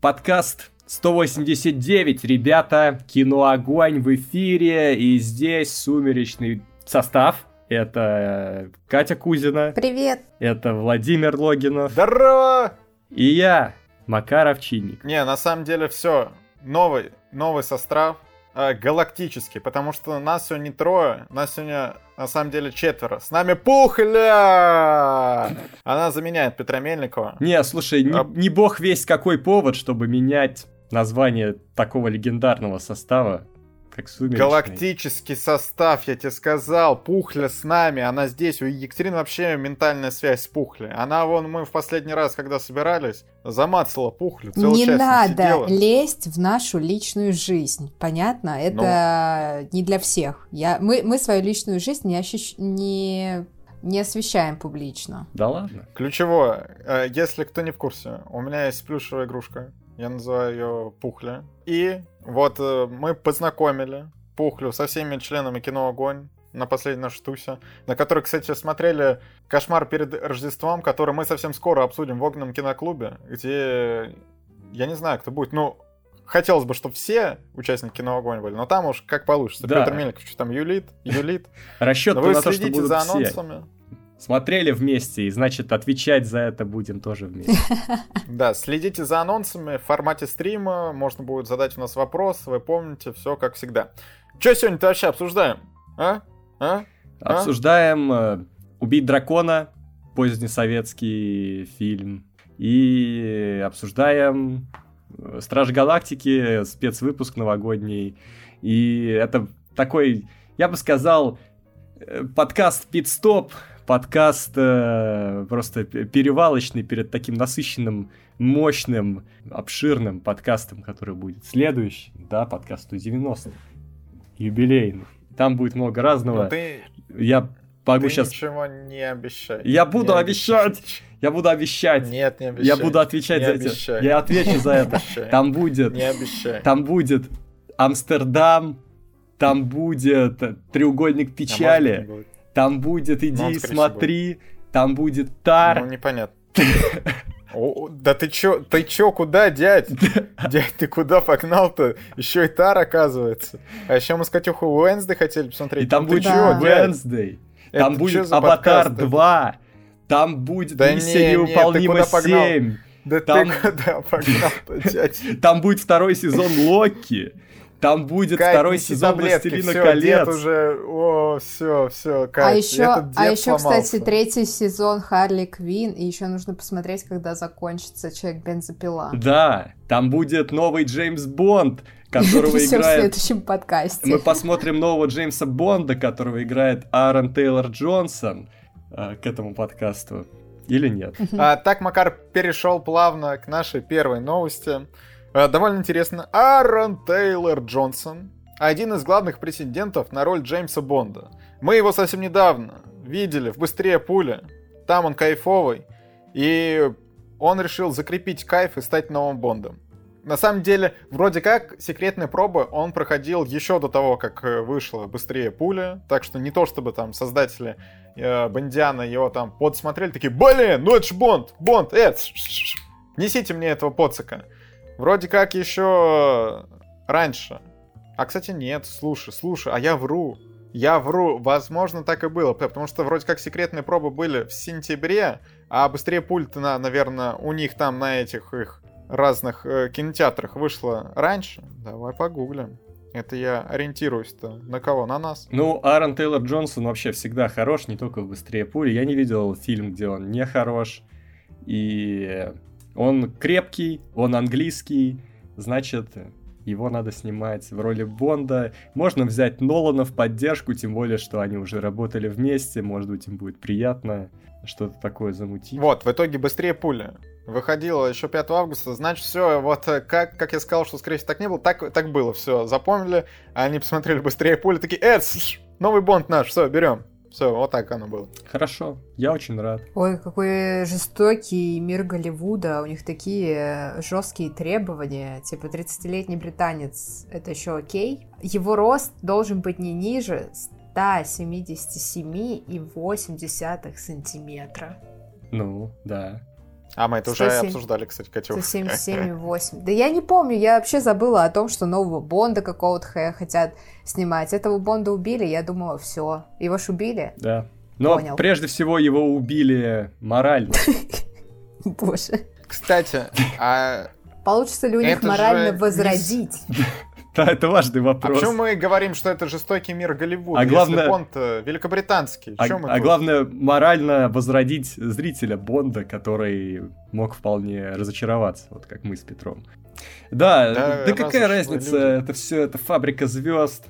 подкаст 189, ребята, кино Огонь в эфире, и здесь сумеречный состав. Это Катя Кузина. Привет. Это Владимир Логинов. Здорово! И я, Макар Овчинник. Не, на самом деле все. Новый, новый состав. Э, галактический, потому что нас сегодня не трое, нас сегодня на самом деле четверо. С нами Пухля! Она заменяет Петра Мельникова. Не, слушай, не, А- не бог весь какой повод, чтобы менять название такого легендарного состава, как Сумеречный. Галактический состав, я тебе сказал. Пухля с нами, она здесь. У Екатерины вообще ментальная связь с Пухлей. Она вон, мы в последний раз, когда собирались, замацала Пухлю. целый Не час надо сидела. лезть в нашу личную жизнь. Понятно? Это не для всех. Я, мы, мы свою личную жизнь не, ощущ- не, не освещаем публично. Да ладно. Ключевое, э, если кто не в курсе, у меня есть плюшевая игрушка. Я называю ее Пухля. И вот э, мы познакомили Пухлю со всеми членами кино Огонь на последней нашей тусе, на которой, кстати, смотрели «Кошмар перед Рождеством», который мы совсем скоро обсудим в Огненном киноклубе, где я не знаю, кто будет, ну, хотелось бы, чтобы все участники кино Огонь были, но там уж как получится. Да. Петр Мельников что там юлит, юлит. Расчет Но вы на то, что будут за все. Смотрели вместе, и значит отвечать за это будем тоже вместе. Да, следите за анонсами в формате стрима, можно будет задать у нас вопрос, вы помните, все как всегда. Че сегодня-то вообще обсуждаем? А? А? А? Обсуждаем э, «Убить дракона», позднесоветский фильм, и обсуждаем э, «Страж Галактики», спецвыпуск новогодний. И это такой, я бы сказал, э, подкаст «Пит-стоп», подкаст э, просто перевалочный перед таким насыщенным, мощным, обширным подкастом, который будет следующий, да, подкасту 90 юбилейный. Там будет много разного. Ну, ты, Я могу ты сейчас... ничего не обещай. Я буду Не обещать! Я буду обещать! Нет, не обещай. Я буду отвечать Не за это. обещай. Я отвечу за это. Там будет... Не обещай. Там будет Амстердам, там будет э, треугольник А печали. Там будет Ну, иди и скорее смотри, там будет Тар. Ну, непонятно. О, да ты чё, ты чё, куда, дядь? Дядь, ты куда погнал-то? Еще и Тар, оказывается. А еще мы с Катюхой Уэнсды хотели посмотреть. И там Ну будет Да. Это там будет Аватар подкаст? 2, там будет Да Миссия не, не, ты невыполнима куда погнал? 7, Да Там- ты куда погнал-то, дядь? там будет второй сезон Локи, там будет Кать, второй сезон таблетки, Властелина всё, колец. Дед уже, о, все, все, Кать, а еще, этот дед а еще, кстати, третий сезон Харли Квин, и еще нужно посмотреть, когда закончится Человек бензопила. Да, там будет новый Джеймс Бонд, которого всё в играет... следующем подкасте. Мы посмотрим нового Джеймса Бонда, которого играет Аарон Тейлор Джонсон э, к этому подкасту. Или нет? А, так Макар перешел плавно к нашей первой новости. А, довольно интересно. Аарон Тейлор Джонсон, один из главных претендентов на роль Джеймса Бонда. Мы его совсем недавно видели в «Быстрее пули». Там он кайфовый. И он решил закрепить кайф и стать новым Бондом. На самом деле, вроде как, секретные пробы он проходил еще до того, как э, вышла «Быстрее пуля». Так что не то, чтобы там создатели э, Бондиана его там подсмотрели, такие, блин, ну это ж Бонд, Бонд, э, ш- несите мне этого поцика. Вроде как еще раньше. А, кстати, нет, слушай, слушай, а я вру. Я вру, возможно, так и было, потому что вроде как секретные пробы были в сентябре, а быстрее пульт, на, наверное, у них там на этих их разных э, кинотеатрах вышло раньше. Давай погуглим. Это я ориентируюсь-то на кого? На нас. Ну, Аарон Тейлор Джонсон вообще всегда хорош, не только в «Быстрее пули». Я не видел фильм, где он не хорош. И он крепкий, он английский, значит, его надо снимать в роли Бонда. Можно взять Нолана в поддержку, тем более, что они уже работали вместе, может быть, им будет приятно что-то такое замутить. Вот, в итоге быстрее пуля. Выходила еще 5 августа, значит, все, вот э, как, как я сказал, что, скорее всего, так не было, так, так было, все, запомнили, они посмотрели быстрее пули, такие, э, новый бонд наш, все, берем. Все, вот так оно было. Хорошо, я очень рад. Ой, какой жестокий мир Голливуда. У них такие жесткие требования. Типа 30-летний британец, это еще окей. Его рост должен быть не ниже 177,8 сантиметра. Ну, да. А мы это 107. уже обсуждали, кстати, Катюх. 177,8. Да я не помню, я вообще забыла о том, что нового Бонда какого-то хотят снимать. Этого Бонда убили, я думала, все. Его ж убили? Да. Но Понял. прежде всего его убили морально. Боже. Кстати, а, Получится ли у них морально возродить? Да, это важный а вопрос. почему мы говорим, что это жестокий мир Голливуда, А главное- если Бонд э, великобританский? А, а главное, морально возродить зрителя Бонда, который мог вполне разочароваться, вот как мы с Петром. Да, Да, да, какая разница, люди. это все, это фабрика звезд,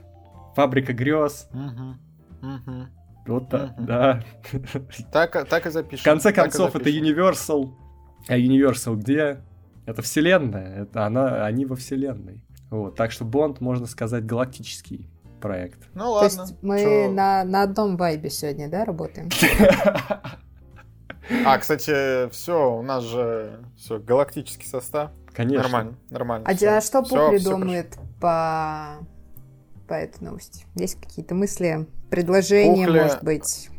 фабрика грез, Мгм, мгм. вот так, Мгм. да. Так, так и запишем. В конце концов, это. Universal. А Universal где? Это вселенная, это она, они во вселенной. Вот, так что Бонд, можно сказать, галактический проект. Ну То ладно. есть мы чё. на, на одном вайбе сегодня, да, работаем? А, кстати, все, у нас же все галактический состав. Конечно. Нормально, нормально. А, всё. а что Пухли всё думает по... по этой новости? Есть какие-то мысли, предложения, Пухли- может быть?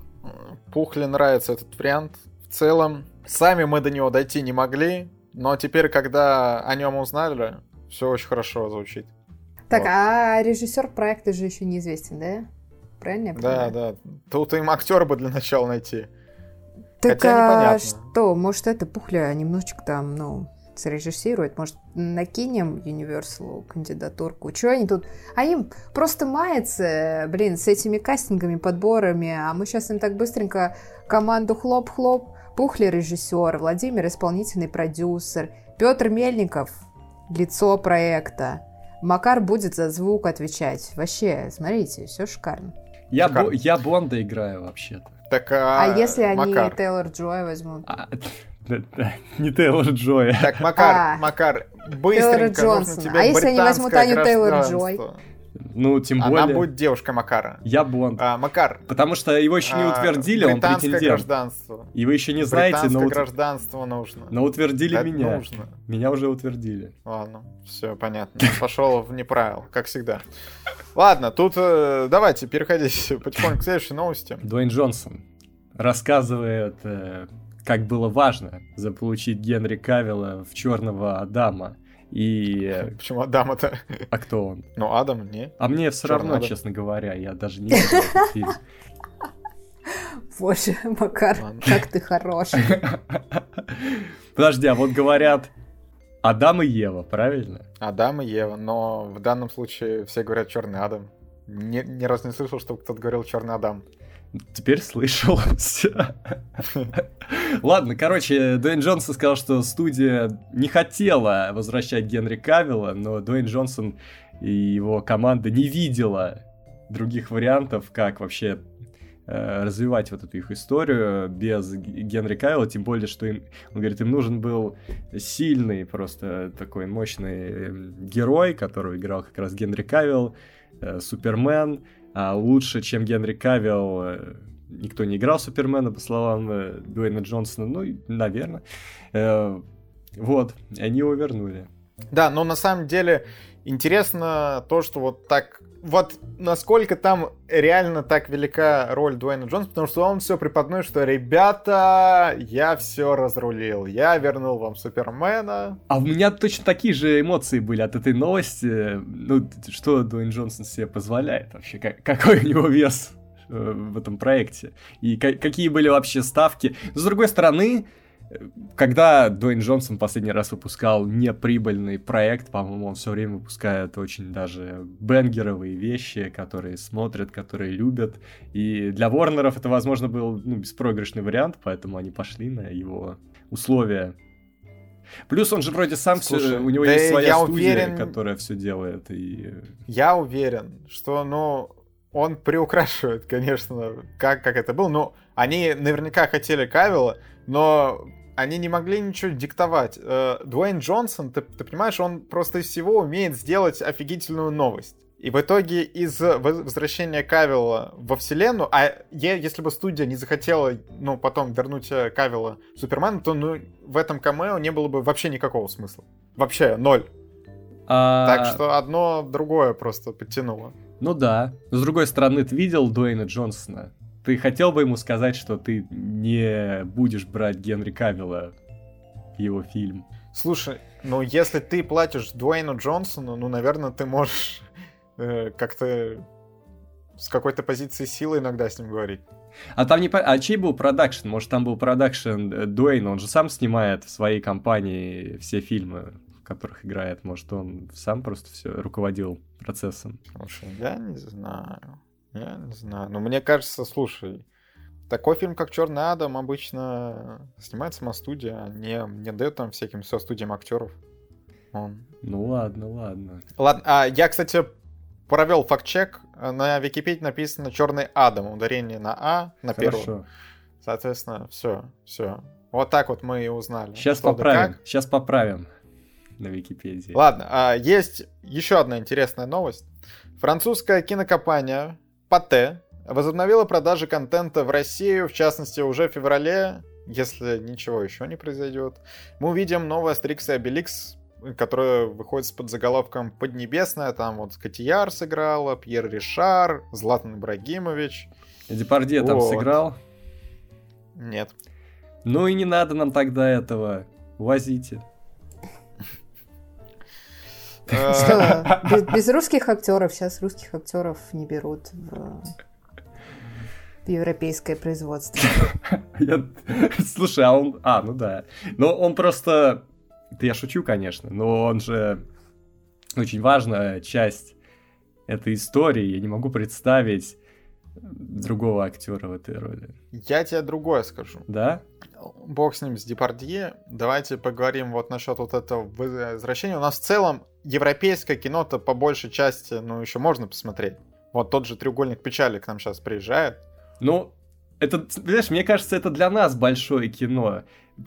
Пухле нравится этот вариант. В целом, сами мы до него дойти не могли, но теперь, когда о нем узнали, все очень хорошо звучит. Так, Вот. а режиссер проекта же еще неизвестен, да? Правильно я Да, понимаю? да. Тут им актера бы для начала найти. Так Хотя а непонятно. что, может это Пухля немножечко там, ну, срежиссирует, может накинем Universal кандидатурку? Чего они тут? Они просто маятся, блин, с этими кастингами, подборами, а мы сейчас им так быстренько команду хлоп-хлоп. Пухли режиссер, Владимир исполнительный продюсер, Петр Мельников лицо проекта. Макар будет за звук отвечать. Вообще, смотрите, все шикарно. Я. Бо- я Бонда играю вообще-то. Так, А, а, если они Макар? Тейлор Джой возьмут? А, да, да, не Тейлор Джоя. Так, Макар, А. Макар, быстренько Тейлора Джонсона. А если они возьмут Аню Тейлор гражданство. Ну, тем Она более, будет девушка Макара. я Бонд. А, Макар. Потому что его еще не а, утвердили, он британское претендент. гражданство. И вы еще не знаете, но, ут- гражданство нужно. но утвердили Это меня. нужно. Меня уже утвердили. Ладно, все понятно. Пошел в неправил, как всегда. Ладно, тут э, давайте переходить потихоньку к следующей новости. Дуэйн Джонсон рассказывает, э, как было важно заполучить Генри Кавилла в Черного Адама. И... Почему Адама-то? А кто он? Ну, Адам, не? А мне все равно, Адам. честно говоря, я даже не видел этот фильм. Боже, Макар, Ладно. как ты хороший. Подожди, а вот говорят Адам и Ева, правильно? Адам и Ева, но в данном случае все говорят Черный Адам. Ни, ни разу не слышал, чтобы кто-то говорил Черный Адам. Теперь слышал. Ладно, короче, Дуэйн Джонсон сказал, что студия не хотела возвращать Генри Кавилла, но Дуэйн Джонсон и его команда не видела других вариантов, как вообще э, развивать вот эту их историю без Генри Кавилла, тем более, что им, он говорит, им нужен был сильный, просто такой мощный э, герой, которого играл как раз Генри Кавилл, э, Супермен, а лучше, чем Генри Кавилл, э, никто не играл Супермена, по словам э, Дуэйна Джонсона, ну, наверное. Вот, и они его вернули. Да, но на самом деле интересно то, что вот так... Вот насколько там реально так велика роль Дуэйна Джонса, потому что он все преподносит, что «Ребята, я все разрулил, я вернул вам Супермена». А у меня точно такие же эмоции были от этой новости. Ну, что Дуэйн Джонсон себе позволяет вообще? Как- какой у него вес э, в этом проекте? И ка- какие были вообще ставки? С другой стороны, когда Дуэйн Джонсон последний раз выпускал неприбыльный проект, по-моему, он все время выпускает очень даже бенгеровые вещи, которые смотрят, которые любят. И для Ворнеров это, возможно, был ну, беспроигрышный вариант, поэтому они пошли на его условия. Плюс он же вроде сам все, Слушай, у него да есть своя студия, уверен- которая все делает. И... Я уверен, что, ну, он приукрашивает, конечно, как, как это было. Ну, они наверняка хотели Кавилла, но они не могли ничего диктовать. Э, Дуэйн Джонсон, ты, ты понимаешь, он просто из всего умеет сделать офигительную новость. И в итоге из воз- возвращения Кавилла во вселенную, а е- если бы студия не захотела, ну, потом вернуть э, Кавилла Супермену, то, ну, в этом камео не было бы вообще никакого смысла. Вообще, ноль. А, Так что одно другое просто подтянуло. Ну да. С другой стороны, ты видел Дуэйна Джонсона? Ты хотел бы ему сказать, что ты не будешь брать Генри Кавилла его фильм. Слушай, ну если ты платишь Дуэйну Джонсону, ну, наверное, ты можешь э, как-то с какой-то позиции силы иногда с ним говорить. А там не по... А чей был продакшн? Может, там был продакшн э, Дуэйна? Он же сам снимает в своей компании все фильмы, в которых играет. Может, он сам просто все руководил процессом? Слушай, я не знаю. Я не знаю. Но мне кажется, слушай, такой фильм, как Черный Адам, обычно снимает сама студия, а не, не дает там всяким все студиям актеров. Он. Ну ладно, ладно. Ладно, а я, кстати, провел факт-чек. На Википедии написано Черный Адам, ударение на А, на Хорошо. первом. Соответственно, все, все. Вот так вот мы и узнали. Сейчас Что поправим. Да Сейчас поправим на Википедии. Ладно, а есть еще одна интересная новость. Французская кинокомпания Пате возобновила продажи контента в Россию, в частности, уже в феврале, если ничего еще не произойдет. Мы увидим новый Астерикс и Обеликс, которая выходит с под заголовком «Поднебесная». Там вот Котияр сыграла, Пьер Ришар, Златан Ибрагимович. Депардье вот. там сыграл? Нет. Ну и не надо нам тогда этого. Возите. Без, без русских актеров. Сейчас русских актеров не берут в, в европейское производство. Я... Слушай, а он... А, ну да. Но он просто... Это я шучу, конечно, но он же очень важная часть этой истории. Я не могу представить другого актера в этой роли. Я тебе другое скажу. Да? Бог с ним, с Депардье. Давайте поговорим вот насчет вот этого возвращения. У нас в целом европейское кино-то по большей части, ну, еще можно посмотреть. Вот тот же «Треугольник печали» к нам сейчас приезжает. Ну, это, знаешь, мне кажется, это для нас большое кино.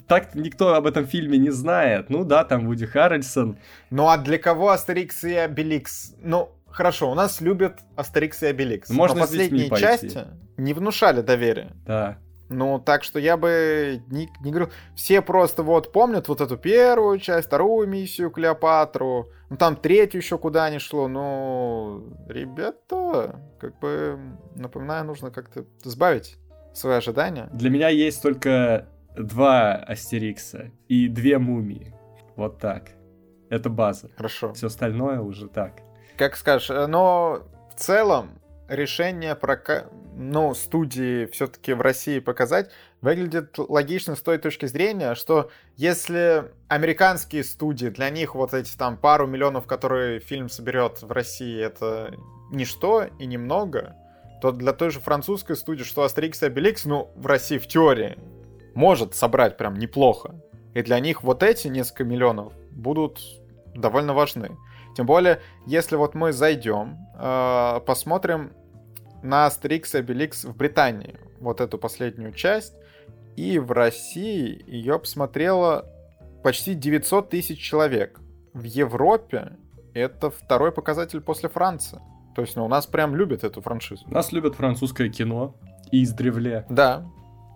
Так никто об этом фильме не знает. Ну да, там Вуди Харрельсон. Ну а для кого Астерикс и Обеликс? Ну, хорошо, у нас любят Астерикс и Обеликс. Можно но последние части не внушали доверия. Да. Ну, так что я бы не, не говорю... Все просто вот помнят вот эту первую часть, вторую миссию Клеопатру, ну, там третью еще куда ни шло. Ну, ребята, как бы, напоминаю, нужно как-то сбавить свои ожидания. Для меня есть только два Астерикса и две мумии. Вот так. Это база. Хорошо. Все остальное уже так. Как скажешь, э, но в целом решение про ну, студии все-таки в России показать выглядит логично с той точки зрения, что если американские студии, для них вот эти там пару миллионов, которые фильм соберет в России, это ничто и немного, то для той же французской студии, что Астерикс и Обеликс, ну, в России в теории может собрать прям неплохо. И для них вот эти несколько миллионов будут довольно важны. Тем более, если вот мы зайдем, э, посмотрим на Астерикс и Обеликс в Британии, вот эту последнюю часть, и в России ее посмотрело почти 900 тысяч человек. В Европе это второй показатель после Франции. То есть, ну, у нас прям любят эту франшизу. Нас любят французское кино издревле. Да.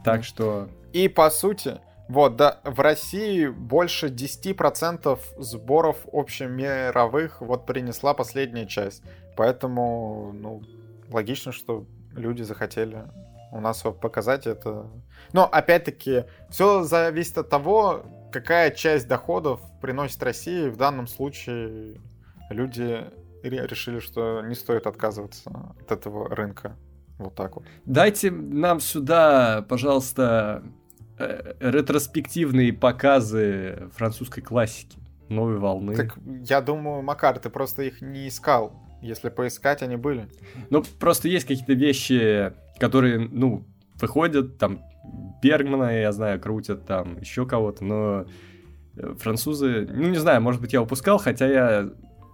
Так что... И, по сути, вот, да, в России больше 10% сборов общемировых вот принесла последняя часть. Поэтому, ну, логично, что люди захотели у нас показать это. Но, опять-таки, все зависит от того, какая часть доходов приносит России. В данном случае люди решили, что не стоит отказываться от этого рынка. Вот так вот. Дайте нам сюда, пожалуйста, ретроспективные показы французской классики, новой волны. Так я думаю, Макар, ты просто их не искал. Если поискать, они были. Ну, просто есть какие-то вещи, которые, ну, выходят, там, Бергмана, я знаю, крутят, там, еще кого-то, но э, французы, ну, не знаю, может быть, я упускал, хотя я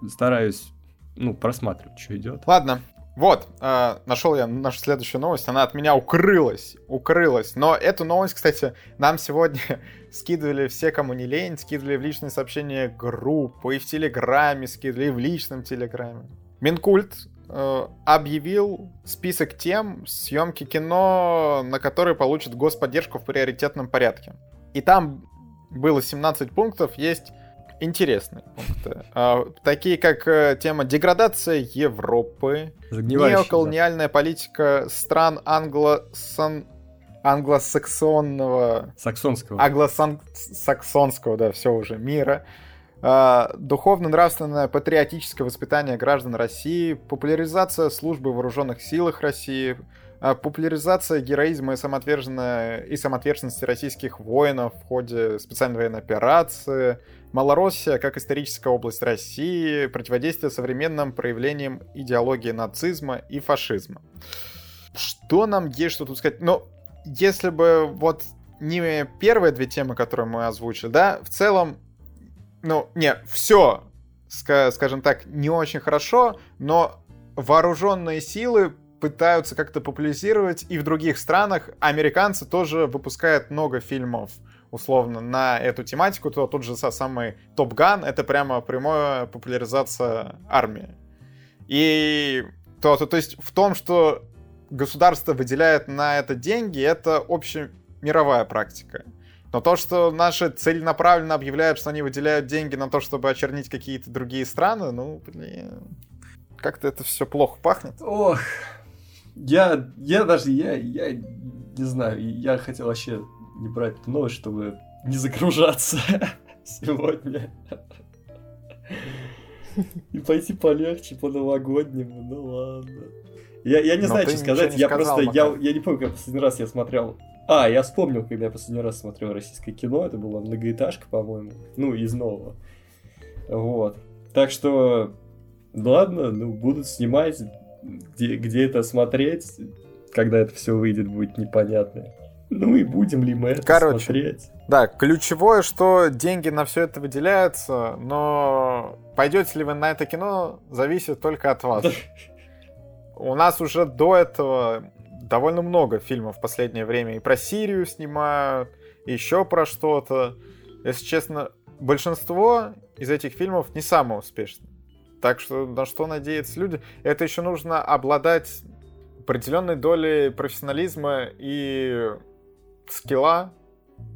стараюсь, ну, просматривать, что идет. Ладно, вот, э, нашел я нашу следующую новость. Она от меня укрылась. Укрылась. Но эту новость, кстати, нам сегодня скидывали все, кому не лень, скидывали в личные сообщения группы, и в Телеграме скидывали, и в личном Телеграме. Минкульт э, объявил список тем съемки кино, на которые получат господдержку в приоритетном порядке. И там было 17 пунктов, есть интересные пункты. А, такие как э, тема деградация Европы, неоколониальная политика стран англо-сан... англосаксонного... Саксонского. Англосаксонского, да, все уже, мира. А, духовно-нравственное патриотическое воспитание граждан России, популяризация службы в вооруженных силах России, а, популяризация героизма и, и самоотверженности российских воинов в ходе специальной военной операции, Малороссия как историческая область России, противодействие современным проявлениям идеологии нацизма и фашизма. Что нам есть что тут сказать? Ну, если бы вот не первые две темы, которые мы озвучили, да, в целом, ну, не, все, скажем так, не очень хорошо, но вооруженные силы пытаются как-то популяризировать, и в других странах американцы тоже выпускают много фильмов условно на эту тематику, то тот же самый Топ Ган это прямо прямая популяризация армии. И то, то, то есть в том, что государство выделяет на это деньги, это общемировая практика. Но то, что наши целенаправленно объявляют, что они выделяют деньги на то, чтобы очернить какие-то другие страны, ну, блин, как-то это все плохо пахнет. Ох, я, я даже, я, я не знаю, я хотел вообще не брать эту новость, чтобы не загружаться сегодня. И пойти полегче по новогоднему, ну ладно. Я, я не Но знаю, что сказать, я сказал, просто, я, я не помню, как последний раз я смотрел а, я вспомнил, когда я последний раз смотрел российское кино, это была многоэтажка, по-моему, ну, из нового. Вот. Так что, ладно, ну, будут снимать, где, где это смотреть, когда это все выйдет, будет непонятно. Ну и будем ли мы это Короче, смотреть? Да, ключевое, что деньги на все это выделяются, но пойдете ли вы на это кино, зависит только от вас. У нас уже до этого довольно много фильмов в последнее время и про Сирию снимают, и еще про что-то. Если честно, большинство из этих фильмов не самые успешные. Так что на что надеются люди? Это еще нужно обладать определенной долей профессионализма и скилла,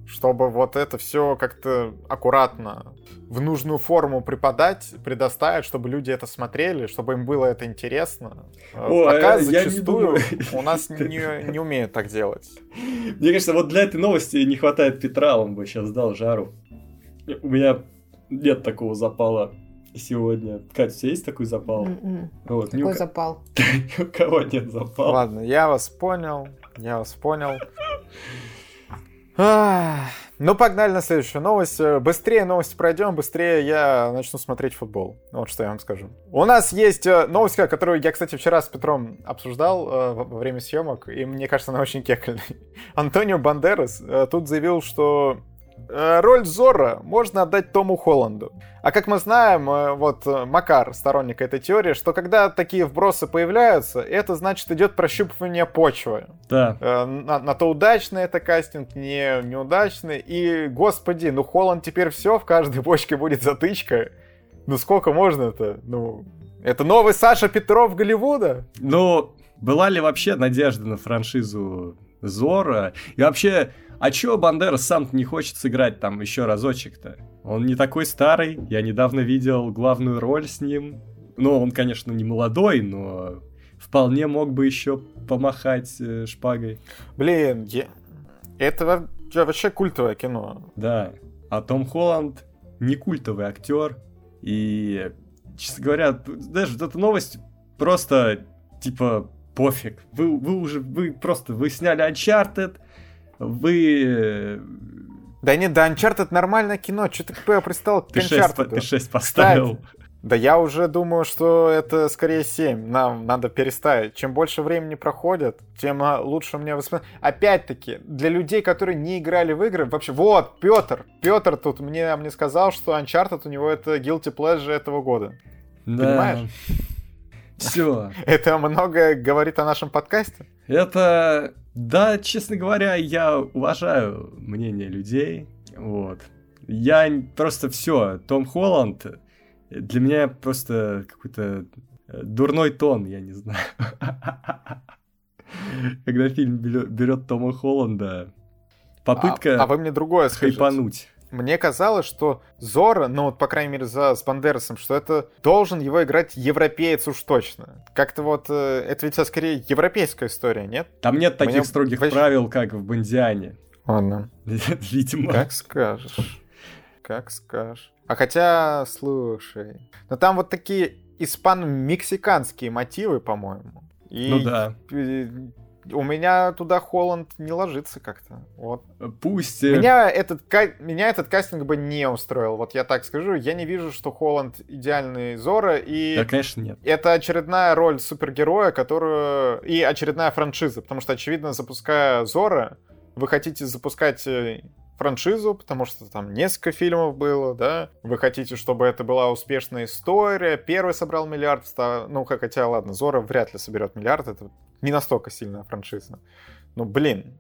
чтобы вот это все как-то аккуратно в нужную форму преподать, предоставить, чтобы люди это смотрели, чтобы им было это интересно. О, Пока я зачастую у нас не, не умеют так делать. Мне кажется, вот для этой новости не хватает Петра, он бы сейчас дал жару. У меня нет такого запала сегодня. Катя, у тебя есть такой запал? Mm-mm. Вот, Какой у... запал? Ни у кого нет запала. Ладно, я вас понял, я вас понял. Ну, погнали на следующую новость. Быстрее новости пройдем, быстрее я начну смотреть футбол. Вот что я вам скажу. У нас есть э, новость, которую я, кстати, вчера с Петром обсуждал э, во время съемок, и мне кажется, она очень кекальная. Антонио Бандерас э, тут заявил, что Э, роль Зора можно отдать Тому Холланду. А как мы знаем, э, вот э, Макар, сторонник этой теории, что когда такие вбросы появляются, это значит идет прощупывание почвы. Да. На, на то удачный это кастинг, не неудачный. И, господи, ну Холланд теперь все, в каждой бочке будет затычка. Ну сколько можно это? Ну, это новый Саша Петров Голливуда? Ну, была ли вообще надежда на франшизу Зора? И вообще, а чё Бандера сам не хочет сыграть там еще разочек-то? Он не такой старый, я недавно видел главную роль с ним. Ну, он, конечно, не молодой, но вполне мог бы еще помахать э, шпагой. Блин, я... это вообще культовое кино. Да, а Том Холланд не культовый актер. И, честно говоря, даже эта новость просто, типа, пофиг. Вы, вы уже, вы просто, вы сняли Uncharted, вы... Э, да нет, да, Uncharted нормальное кино, что ты какое пристал к ты Uncharted? 6, ты 6 поставил. Да я уже думаю, что это скорее 7. Нам надо переставить. Чем больше времени проходит, тем а, лучше мне воспоминать. Опять-таки, для людей, которые не играли в игры, вообще, вот, Петр, Петр тут мне, мне сказал, что Uncharted у него это guilty pleasure этого года. Да. Понимаешь? Все. Это многое говорит о нашем подкасте? Это да, честно говоря, я уважаю мнение людей. Вот. Я просто все. Том Холланд для меня просто какой-то э, дурной тон, я не знаю. Когда фильм берет Тома Холланда, попытка а, а вы мне другое хайпануть. Мне казалось, что Зора, ну вот, по крайней мере, за с Бандерасом, что это должен его играть европеец уж точно. Как-то вот, э, это ведь скорее европейская история, нет? Там нет таких Мне... строгих Вообще... правил, как в Бандиане. Ладно. Видимо. Как скажешь. Как скажешь. А хотя, слушай, но там вот такие испано-мексиканские мотивы, по-моему. И ну да у меня туда Холланд не ложится как-то. Вот. Пусть. Меня этот, меня этот кастинг бы не устроил. Вот я так скажу. Я не вижу, что Холланд идеальный Зора. И да, конечно, нет. Это очередная роль супергероя, которую... И очередная франшиза. Потому что, очевидно, запуская Зора, вы хотите запускать э, франшизу, потому что там несколько фильмов было, да, вы хотите, чтобы это была успешная история, первый собрал миллиард, ну, хотя, ладно, Зора вряд ли соберет миллиард, это не настолько сильная франшиза. Ну, блин,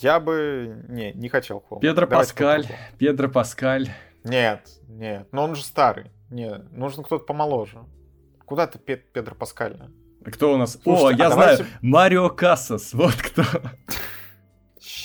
я бы... Не, не хотел Холм. Педро Давайте Паскаль. Попробуем. Педро Паскаль. Нет, нет. Но он же старый. Не, нужен кто-то помоложе. Куда ты, Пед Педро Паскаль? Кто у нас? Слушайте, О, я а знаю. Давайте... Марио Кассас. Вот кто.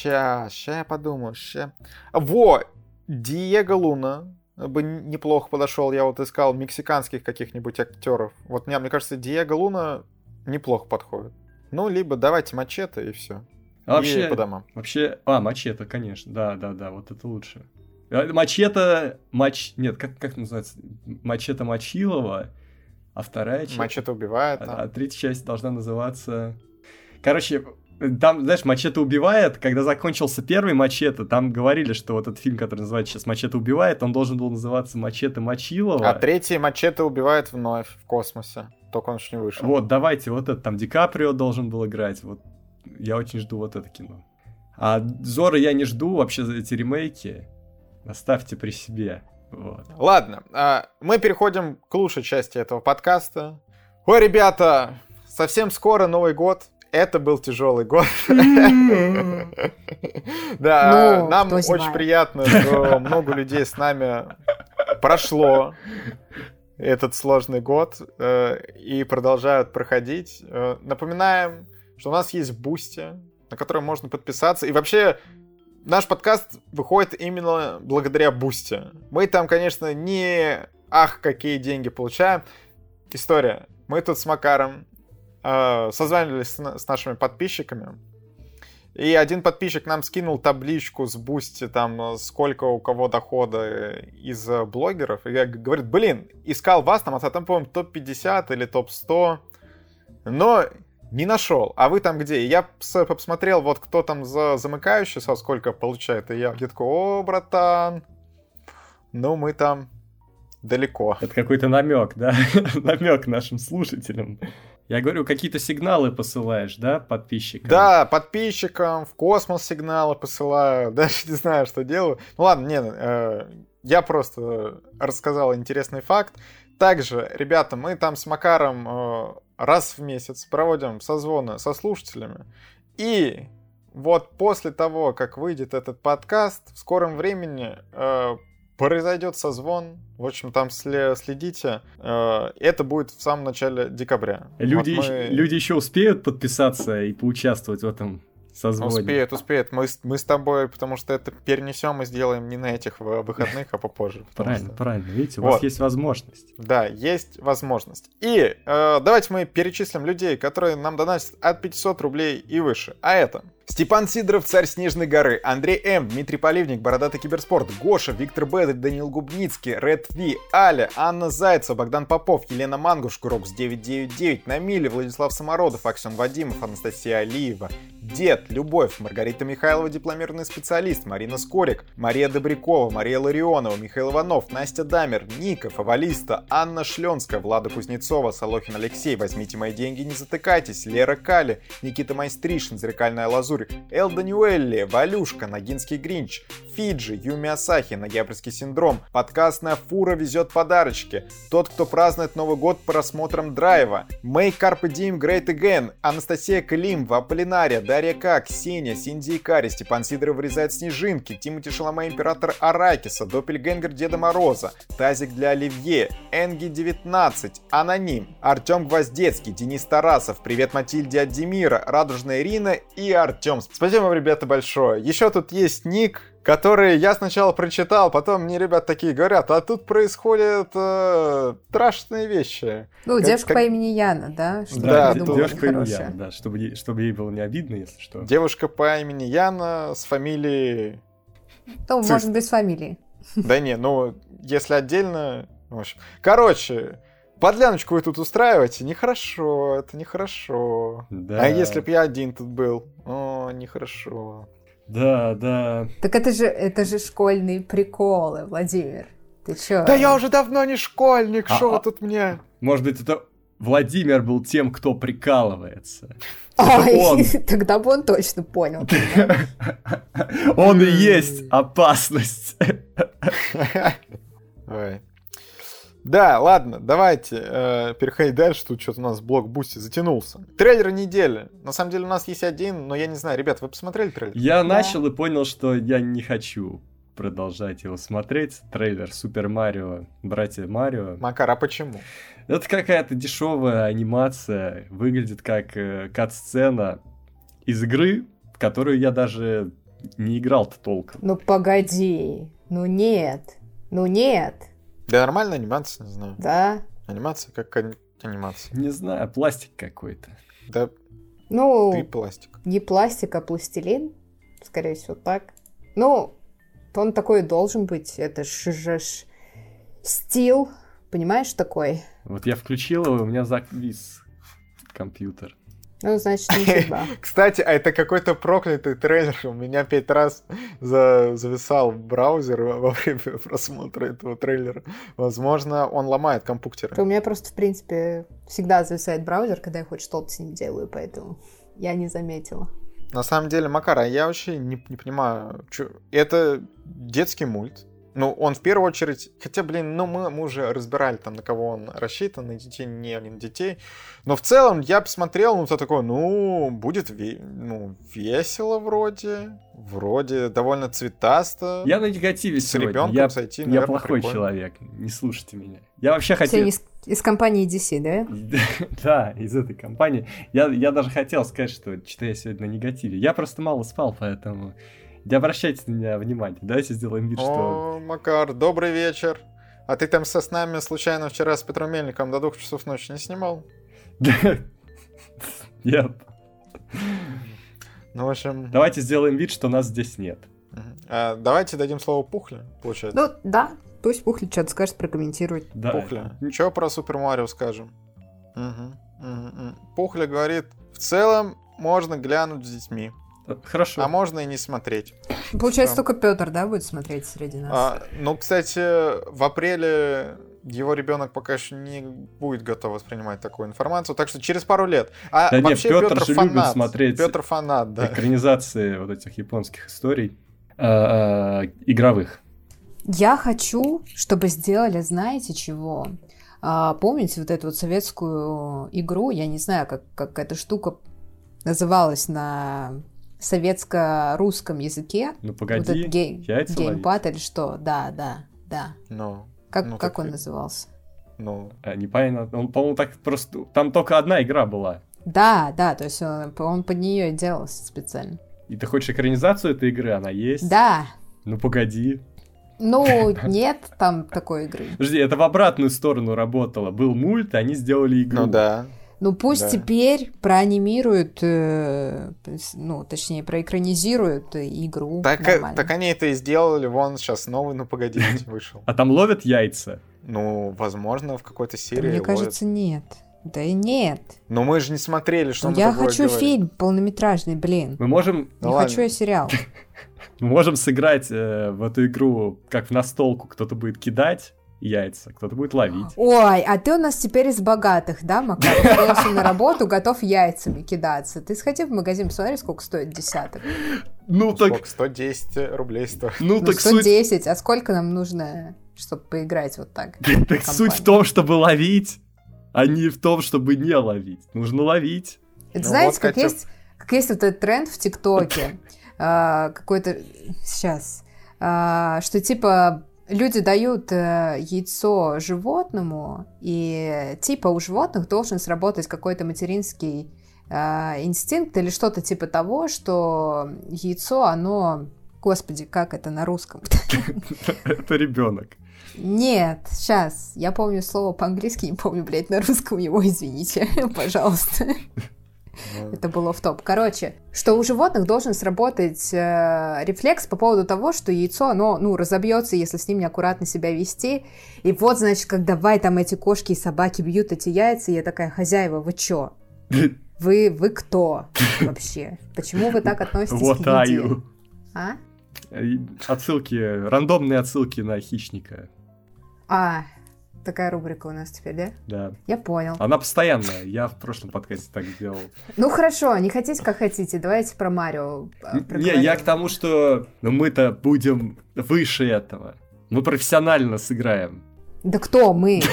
Ща, ща я подумаю, ща. Во! Диего Луна бы неплохо подошел. Я вот искал мексиканских каких-нибудь актеров. Вот мне, мне кажется, Диего Луна неплохо подходит. Ну, либо давайте мачете и все. А вообще, по домам. Вообще, а, мачете, конечно, да, да, да, вот это лучше. А, мачете, мач, нет, как, как называется? Мачете Мочилова, а вторая часть... Мачете убивает. А, а третья часть должна называться... Короче, там, знаешь, Мачете убивает, когда закончился первый Мачете, там говорили, что вот этот фильм, который называется сейчас Мачете убивает, он должен был называться Мачете Мочилова. А третий Мачете убивает вновь в космосе. Только он еще не вышел. Вот, давайте, вот это там Ди Каприо должен был играть. Вот я очень жду вот это кино. А Зора я не жду вообще за эти ремейки. Оставьте при себе. Вот. Ладно, а, мы переходим к лучшей части этого подкаста. Ой, ребята, совсем скоро Новый год. Это был тяжелый год. Да, ну, нам очень приятно, что много людей с нами прошло этот сложный год э, и продолжают проходить. Э, напоминаем, что у нас есть Boosty, на который можно подписаться. И вообще, наш подкаст выходит именно благодаря Boosty. Мы там, конечно, не ах, какие деньги получаем. История. Мы тут с Макаром созванивались с, нашими подписчиками, и один подписчик нам скинул табличку с Boosty, там, сколько у кого дохода из блогеров. И говорит, блин, искал вас там, а там, по-моему, топ-50 или топ-100. Но не нашел. А вы там где? И я посмотрел, вот кто там за замыкающий, со сколько получает. И я где-то, о, братан, ну мы там далеко. Это какой-то намек, да? намек нашим слушателям. Я говорю, какие-то сигналы посылаешь, да, подписчикам? Да, подписчикам, в космос сигналы посылаю, даже не знаю, что делаю. Ну ладно, не, э, я просто рассказал интересный факт. Также, ребята, мы там с Макаром э, раз в месяц проводим созвоны со слушателями. И вот после того, как выйдет этот подкаст, в скором времени э, произойдет созвон. В общем, там следите. Э, это будет в самом начале декабря. Люди, вот мы... люди еще успеют подписаться и поучаствовать в этом созвоне. Успеет, успеет. Мы, мы с тобой, потому что это перенесем и сделаем не на этих выходных, а попозже. Правильно, что... правильно. Видите, у вот. вас есть возможность. Да, есть возможность. И э, давайте мы перечислим людей, которые нам доносят от 500 рублей и выше. А это Степан Сидоров, Царь Снежной горы, Андрей М, Дмитрий Поливник, Бородатый киберспорт, Гоша, Виктор Бедрь, Данил Губницкий, Ред Ви, Аля, Анна Зайцева, Богдан Попов, Елена Мангушка, Рокс 999, Намили, Владислав Самородов, Аксен Вадимов, Анастасия Алиева, Дед, Любовь, Маргарита Михайлова, дипломированный специалист, Марина Скорик, Мария Добрякова, Мария Ларионова, Михаил Иванов, Настя Дамер, Ника, Фавалиста, Анна Шленская, Влада Кузнецова, Солохин Алексей, Возьмите мои деньги, не затыкайтесь, Лера Кали, Никита Майстришин, Зеркальная лазурь, Эл Даниуэлли, Валюшка, Ногинский Гринч, Фиджи, Юми Асахи, Ноябрьский синдром, подкастная фура везет подарочки, тот, кто празднует Новый год просмотром драйва, Мэй Карпе Дим Great Again, Анастасия Климова, Аполлинария, Дарья К, Ксения, Синди Икари, Степан Сидоров вырезает снежинки, Тимати Шаломе Император Аракиса, Доппельгенгер Деда Мороза, Тазик для Оливье, Энги 19, Аноним, Артем Гвоздецкий, Денис Тарасов, Привет Матильде от Демира, Радужная Ирина и Артем. Спасибо вам, ребята, большое. Еще тут есть ник, которые я сначала прочитал, потом мне ребят такие говорят, а тут происходят э, страшные вещи. Ну, Как- девушка как- по имени Яна, да? Что Да, тут девушка по имени. Яна, да, чтобы, ей- чтобы ей было не обидно, если что. Девушка по имени Яна с фамилией... Ну, может, без фамилии. Да не, ну, если отдельно... В общем, короче, подляночку вы тут устраиваете, нехорошо, это нехорошо. Да, А если б я один тут был? О, нехорошо. Да, да. Так это же, это же школьные приколы, Владимир. Ты чё? Да я уже давно не школьник, А- что а- вы тут мне... Может быть, это Владимир был тем, кто прикалывается. Ой, он. тогда бы он точно понял. Он и есть опасность. Ой. Да, ладно, давайте э, переходить дальше. Тут что-то у нас блок Boosty затянулся. Трейлер недели. На самом деле у нас есть один, но я не знаю. Ребят, вы посмотрели трейлер? Я Да. начал и понял, что я не хочу продолжать его смотреть. Трейлер Супер Марио, братья Марио. Макар, а почему? Это какая-то дешевая анимация. Выглядит как э, кат-сцена из игры, в которую я даже не играл-то толком. Ну погоди. Ну нет. Ну нет. Да нормальная анимация, не знаю. Да? Анимация как ани- анимация. Не знаю, пластик какой-то. Да Ну, ты пластик. не пластик, а пластилин. Скорее всего, так. Ну, он такой должен быть. Это ж, стил. Понимаешь, такой? Вот я включил его, и у меня завис компьютер. Ну, значит, не судьба. Кстати, а это какой-то проклятый трейлер. У меня пять раз за- зависал браузер во время просмотра этого трейлера. Возможно, он ломает компьютер. У меня просто, в принципе, всегда зависает браузер, когда я хоть что-то с ним делаю, поэтому я не заметила. На самом деле, Макар, а я вообще не, не понимаю, чё- это детский мульт. Ну, он в первую очередь, хотя, блин, ну мы, мы уже разбирали там, на кого он рассчитан, на детей, не на детей. Но в целом я посмотрел, ну, то такое, ну, будет ве- ну, весело вроде, вроде довольно цветасто. Я на негативе с сегодня. ребенком Я, сойти, я наверное, плохой прикольно. человек. Не слушайте меня. Я вообще хотел... из, из компании DC, да? Да, из этой компании. Я, я даже хотел сказать, что что я сегодня на негативе. Я просто мало спал, поэтому не обращайте на меня внимания. Давайте сделаем вид, что... О, Макар, добрый вечер. А ты там со с нами случайно вчера с Петром Мельником до двух часов ночи не снимал? Нет. Ну, в общем... Давайте сделаем вид, что нас здесь нет. А, давайте дадим слово Пухле, получается. Ну, да. Пусть Пухли что-то скажет, прокомментирует. Да. Пухля. Ничего про Супер Марио скажем. Мгм. Пухля говорит, в целом можно глянуть с детьми, Хорошо. а можно и не смотреть. Получается, только Петр, да, будет смотреть среди нас? А, ну, кстати, в апреле его ребенок пока еще не будет готов воспринимать такую информацию, так что через пару лет. А Да нет, вообще Пётр Петр же любит фанат. смотреть Петр фанат, да. Экранизации вот этих японских историй. а, а, игровых. Я хочу, чтобы сделали, знаете чего? А, помните вот эту вот советскую игру? Я не знаю, как, как эта штука называлась на советско-русском языке. Ну Вот погоди, этот гей- яйца ловить. геймпад или что? Да, да, да. Ну, Как, Ну, как так он и- назывался? ну, А, непонятно. Он, по-моему, так просто... Там только одна игра была. Да, да, то есть он, он под нее и делался специально. И ты хочешь экранизацию этой игры? Она есть? Да, Ну погоди. ну нет там такой игры. Подожди, это в обратную сторону работало. Был мульт, они сделали игру. ну да. Ну пусть Да. теперь проанимируют, э, ну точнее проэкранизируют э, игру. Так, э, нормально. так они это и сделали, вон сейчас новый, ну погодите, вышел. А там ловят яйца. Ну, возможно, в какой-то серии Мне ловят. кажется, нет. Да и нет. Но мы же не смотрели, что Ну, мы я хочу говорим. фильм полнометражный, блин. Мы можем, Ну не ладно. хочу я сериал. мы можем сыграть э, в эту игру, как в настолку. Кто-то будет кидать яйца, кто-то будет ловить. Ой, а ты у нас теперь из богатых, да, Макар? Устроился на работу, готов яйцами кидаться. Ты сходи в магазин, посмотри, сколько стоит десяток. Ну так, Сколько? 110 рублей стоит. ну Ну, так суть, 110, а сколько нам нужно, чтобы поиграть вот так? так суть в том, чтобы ловить, а не в том, чтобы не ловить. Нужно ловить. Это Ну знаете, как, есть, как есть вот этот тренд в ТикТоке, а, какой-то сейчас, а, что типа люди дают э, яйцо животному, и типа у животных должен сработать какой-то материнский а, инстинкт или что-то типа того, что яйцо, оно Господи, как это на русском? Это ребенок. Нет, сейчас. Я помню слово по-английски, не помню, блядь, на русском его, извините, пожалуйста. Это было в топ. Короче, что у животных должен сработать э, рефлекс по поводу того, что яйцо, оно, ну, разобьется, если с ним неаккуратно себя вести. И вот, значит, как давай там эти кошки и собаки бьют эти яйца, я такая, хозяева, вы чё? Вы, вы кто вообще? Почему вы так относитесь Вот к еде? аю. А? Отсылки, рандомные отсылки на хищника. А, такая рубрика у нас теперь, да? Да. Я понял. Она постоянная. Я в прошлом подкасте так сделал. Ну хорошо, не хотите, как хотите. Давайте про Марио. э, Не, я к тому, что ну, мы-то будем выше этого. Мы профессионально сыграем. Да кто мы?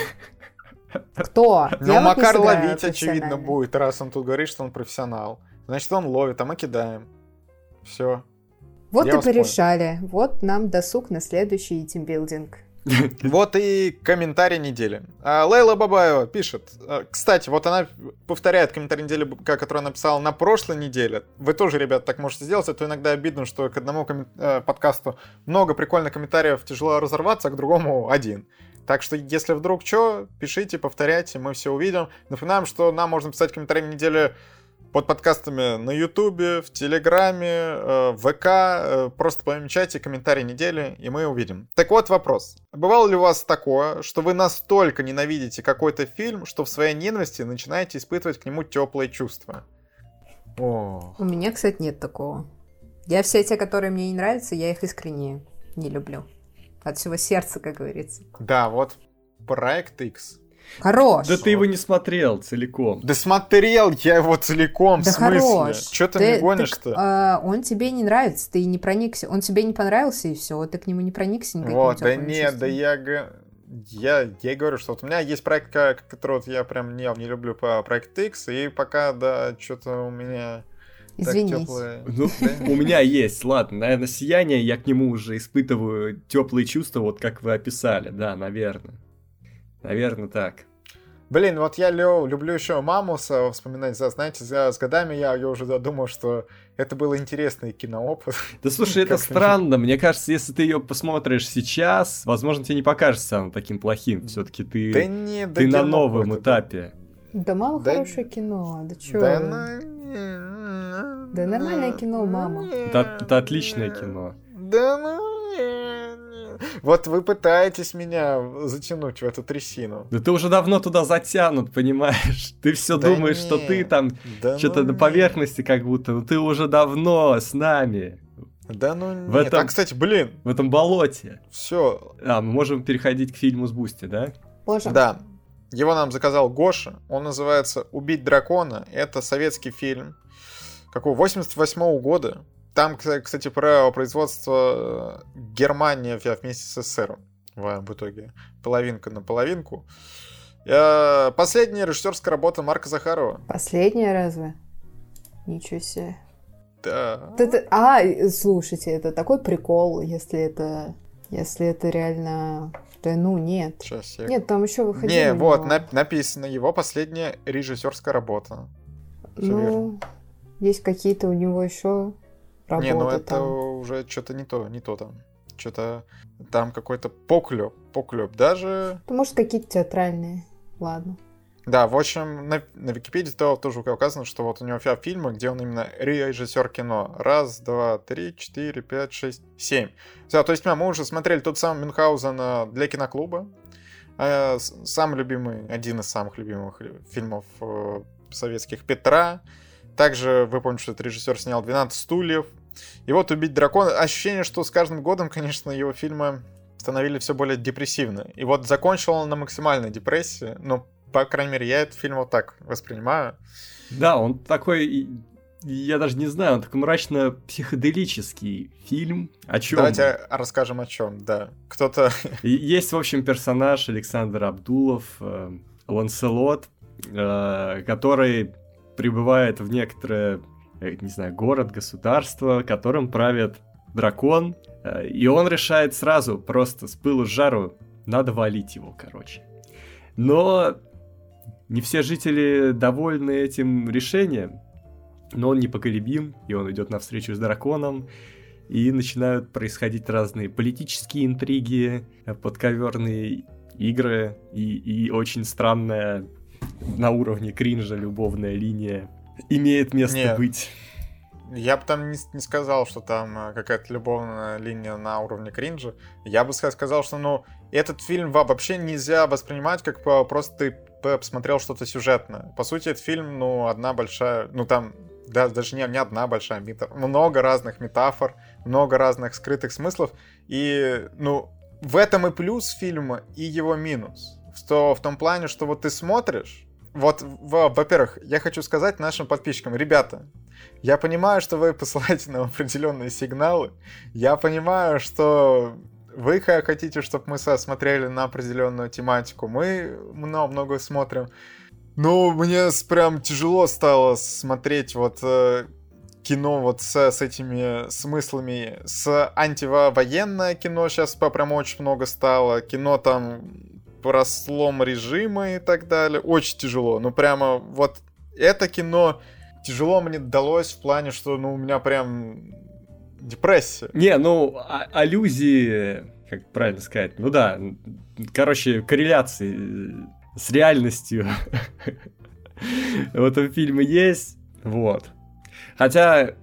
Кто? Ну, Макар ловить, очевидно, будет, раз он тут говорит, что он профессионал. Значит, он ловит, а мы кидаем. Все. Вот Я и понял. порешали. Вот нам досуг на следующий тимбилдинг. Вот и комментарий недели. А, Лейла Бабаева пишет. а, Кстати, вот она повторяет комментарий недели, который она написала на прошлой неделе. Вы тоже, ребят, так можете сделать. А то иногда обидно, что к одному э, подкасту много прикольных комментариев, тяжело разорваться, а к другому один. Так что, если вдруг что, пишите, повторяйте, мы все увидим. Напоминаем, что нам можно писать комментарии недели под подкастами на Ютубе, в Телеграме, э, в ВК. э, Просто помечайте комментарий недели, и мы увидим. Так вот вопрос. Бывало ли у вас такое, что вы настолько ненавидите какой-то фильм, что в своей ненависти начинаете испытывать к нему теплые чувства? О, У меня, кстати, нет такого. Я все те, которые мне не нравятся, я их искренне не люблю. От всего сердца, как говорится. да, вот проект X. Хорош! Да ты его не смотрел целиком. Да смотрел я его целиком, Да в смысле? хорош. Че ты, Ты- мне гонишь так, то а, он тебе не нравится, ты не проникся. Он тебе не понравился, и все. Вот ты к нему не проникся никаким Вот, да нет, да чувством. я, г- я, я и говорю, что вот у меня есть проект, который вот я прям не, не люблю по проект X, и пока, да, что-то у меня так Извинись. теплые... Ну, Да у меня есть, ладно, наверное, сияние, я к нему уже испытываю теплые чувства, вот как вы описали, да, наверное. Наверное, так. Блин, вот я лю- люблю еще Мамуса вспоминать, за- знаете, за- с годами я, я уже думал, что это был интересный киноопыт. Да слушай, это странно. Мне кажется, если ты ее посмотришь сейчас, возможно, тебе не покажется она таким плохим. Все-таки ты, Да не, да ты на новом этапе. Да мало Да- хорошее кино, да чё? Да, ну... Да нормальное кино, мама. Это, это отличное кино. Да ну... Вот вы пытаетесь меня затянуть в эту трясину. Да ты уже давно туда затянут, понимаешь? Ты все Да думаешь, что не. ты там Да что-то ну на поверхности как будто, но ты уже давно с нами, Да ну В нет. этом- А, кстати, блин, в этом болоте. все, А, мы можем переходить к фильму с Boosty, да? Боже. Да. Его нам заказал Гоша. Он называется «Убить дракона». Это советский фильм. Какого? 88 года. Там, кстати, про производство э, Германия вместе с СССР. В итоге. Половинка на половинку. Последняя режиссерская работа Марка Захарова. Последняя разве? Ничего себе. Да. Это- А, слушайте, это такой прикол, если это... Если это реально... Да ну, нет. Сейчас я... Нет, там еще выходили. Не, вот, него. нап- написано его последняя режиссерская работа. Всё Ну, есть какие-то у него еще работы Не, ну это там. уже что-то не то, не то там. Что-то там какой-то поклеп, поклеп. Даже... Ну, Может, какие-то театральные. Ладно. Да, в общем, на, на Википедии то- тоже указано, что вот у него фи- фильмы, где он именно режиссер кино. Раз, два, три, четыре, пять, шесть, семь. Все, то есть мы уже смотрели тот самый Мюнхгаузен для киноклуба. Э, с- Самый любимый, один из самых любимых фильмов э, советских Петра. Также вы помните, что этот режиссер снял 12 стульев. И вот «Убить дракона». Ощущение, что с каждым годом, конечно, его фильмы становились все более депрессивны. И вот закончил он на максимальной депрессии. Ну, по крайней мере, я этот фильм вот так воспринимаю. Да, он такой, я даже не знаю, он такой мрачно-психоделический фильм. О чем? Давайте расскажем о чем, да. Кто-то... Есть, в общем, персонаж Александр Абдулов, э, Ланселот, э, который прибывает в некоторое, не знаю, город, государство, которым правит дракон, э, и он решает сразу, просто с пылу с жару, надо валить его, короче. Но не все жители довольны этим решением, но он непоколебим, и он идет навстречу с драконом, и начинают происходить разные политические интриги, подковерные игры и, и очень странная на уровне кринжа любовная линия имеет место Нет. быть. Я бы там не, не сказал, что там э, какая-то любовная линия на уровне кринжа. Я бы сказал, что ну этот фильм вообще нельзя воспринимать как просто ты посмотрел что-то сюжетное. По сути, этот фильм, ну, одна большая, ну там да, даже не, не одна большая метафора, много разных метафор, много разных скрытых смыслов. И, ну, в этом и плюс фильма, и его минус. Что в том плане, что вот ты смотришь, вот, во-первых, я хочу сказать нашим подписчикам, ребята, я понимаю, что вы посылаете нам определенные сигналы, я понимаю, что вы хотите, чтобы мы смотрели на определенную тематику, мы много, много смотрим. Но мне прям тяжело стало смотреть вот э, кино вот с, с этими смыслами. С антивоенное кино сейчас прям очень много стало. Кино там про слом режима и так далее. Очень тяжело. Ну прямо вот это кино тяжело мне далось в плане, что ну у меня прям депрессия. Не, ну а аллюзии, как правильно сказать, ну да, короче, корреляции с реальностью в этом фильме есть, вот. Хотя,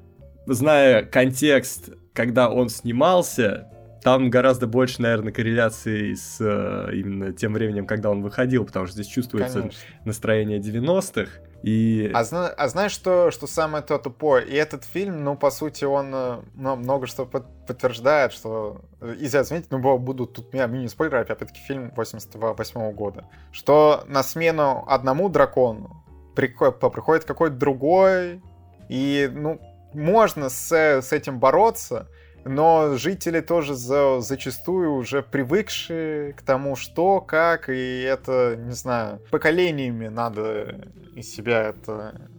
зная контекст, когда он снимался, там гораздо больше, наверное, корреляции с э, именно тем временем, когда он выходил, потому что здесь чувствуется Конечно. настроение 90-х. И... А, зна- а знаешь, что, что самое то тупое? И этот фильм, ну, по сути, он ну, много что под- подтверждает, что... Нельзя заметить, ну, будут тут меня мини-спойлеры, опять-таки, фильм 88 -го года. Что на смену одному дракону приходит, приходит какой-то другой, и, ну, можно с, с этим бороться, но жители тоже за, зачастую уже привыкшие к тому, что, как, и это, не знаю, поколениями надо из себя это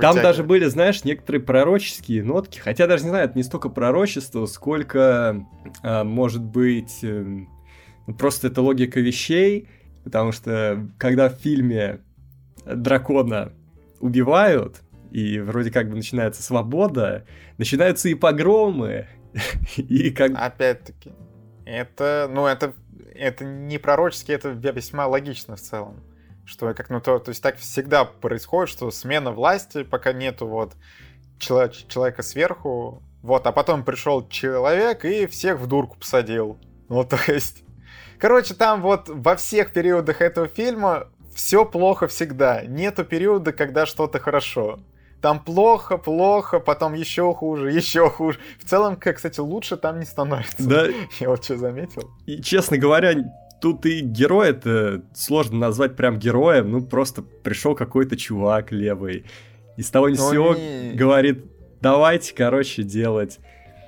там даже были, знаешь, некоторые пророческие нотки, хотя даже не знаю, это не столько пророчество, сколько, а, может быть, э, просто это логика вещей, потому что когда в фильме дракона убивают, и вроде как бы начинается свобода, начинаются и погромы, и как... Опять-таки, это, ну, это, это не пророчески, это весьма логично в целом. Что как, ну, то, то есть так всегда происходит, что смена власти, пока нету вот человек, человека сверху, вот, а потом пришел человек и всех в дурку посадил. Ну, то есть... Короче, там вот во всех периодах этого фильма все плохо всегда. Нету периода, когда что-то хорошо. Там плохо, плохо, потом еще хуже, еще хуже. В целом, кстати, лучше там не становится. Да. Я вот что заметил. И, честно говоря, тут и герой это сложно назвать прям героем, ну просто пришел какой-то чувак левый. И с того ни с сего не... говорит, давайте, короче, делать.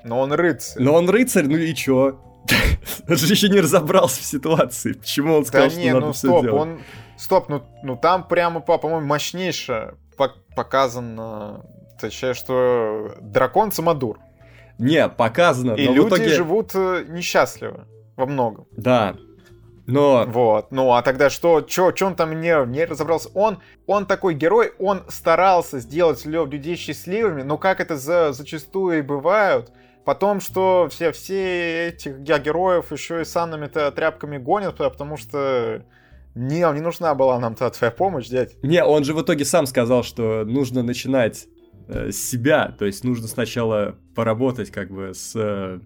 Но он рыцарь. Но он рыцарь, ну и чё? Он же еще не разобрался в ситуации. Почему он сказал, да что не, надо ну, все стоп, делать? Он... Стоп, ну, ну там прямо, по-моему, мощнейшая показано, точнее, что дракон самодур. Не, показано. И люди итоге... живут э, несчастливо во многом. Да. Но... Вот, ну а тогда что, что, что он там не, не разобрался? Он, он такой герой, он старался сделать людей счастливыми, но как это за, зачастую и бывают, Потом, что все, все этих героев еще и санными-то тряпками гонят, потому что не, не нужна была нам твоя помощь, дядь. Не, он же в итоге сам сказал, что нужно начинать э, с себя, то есть нужно сначала поработать как бы с э,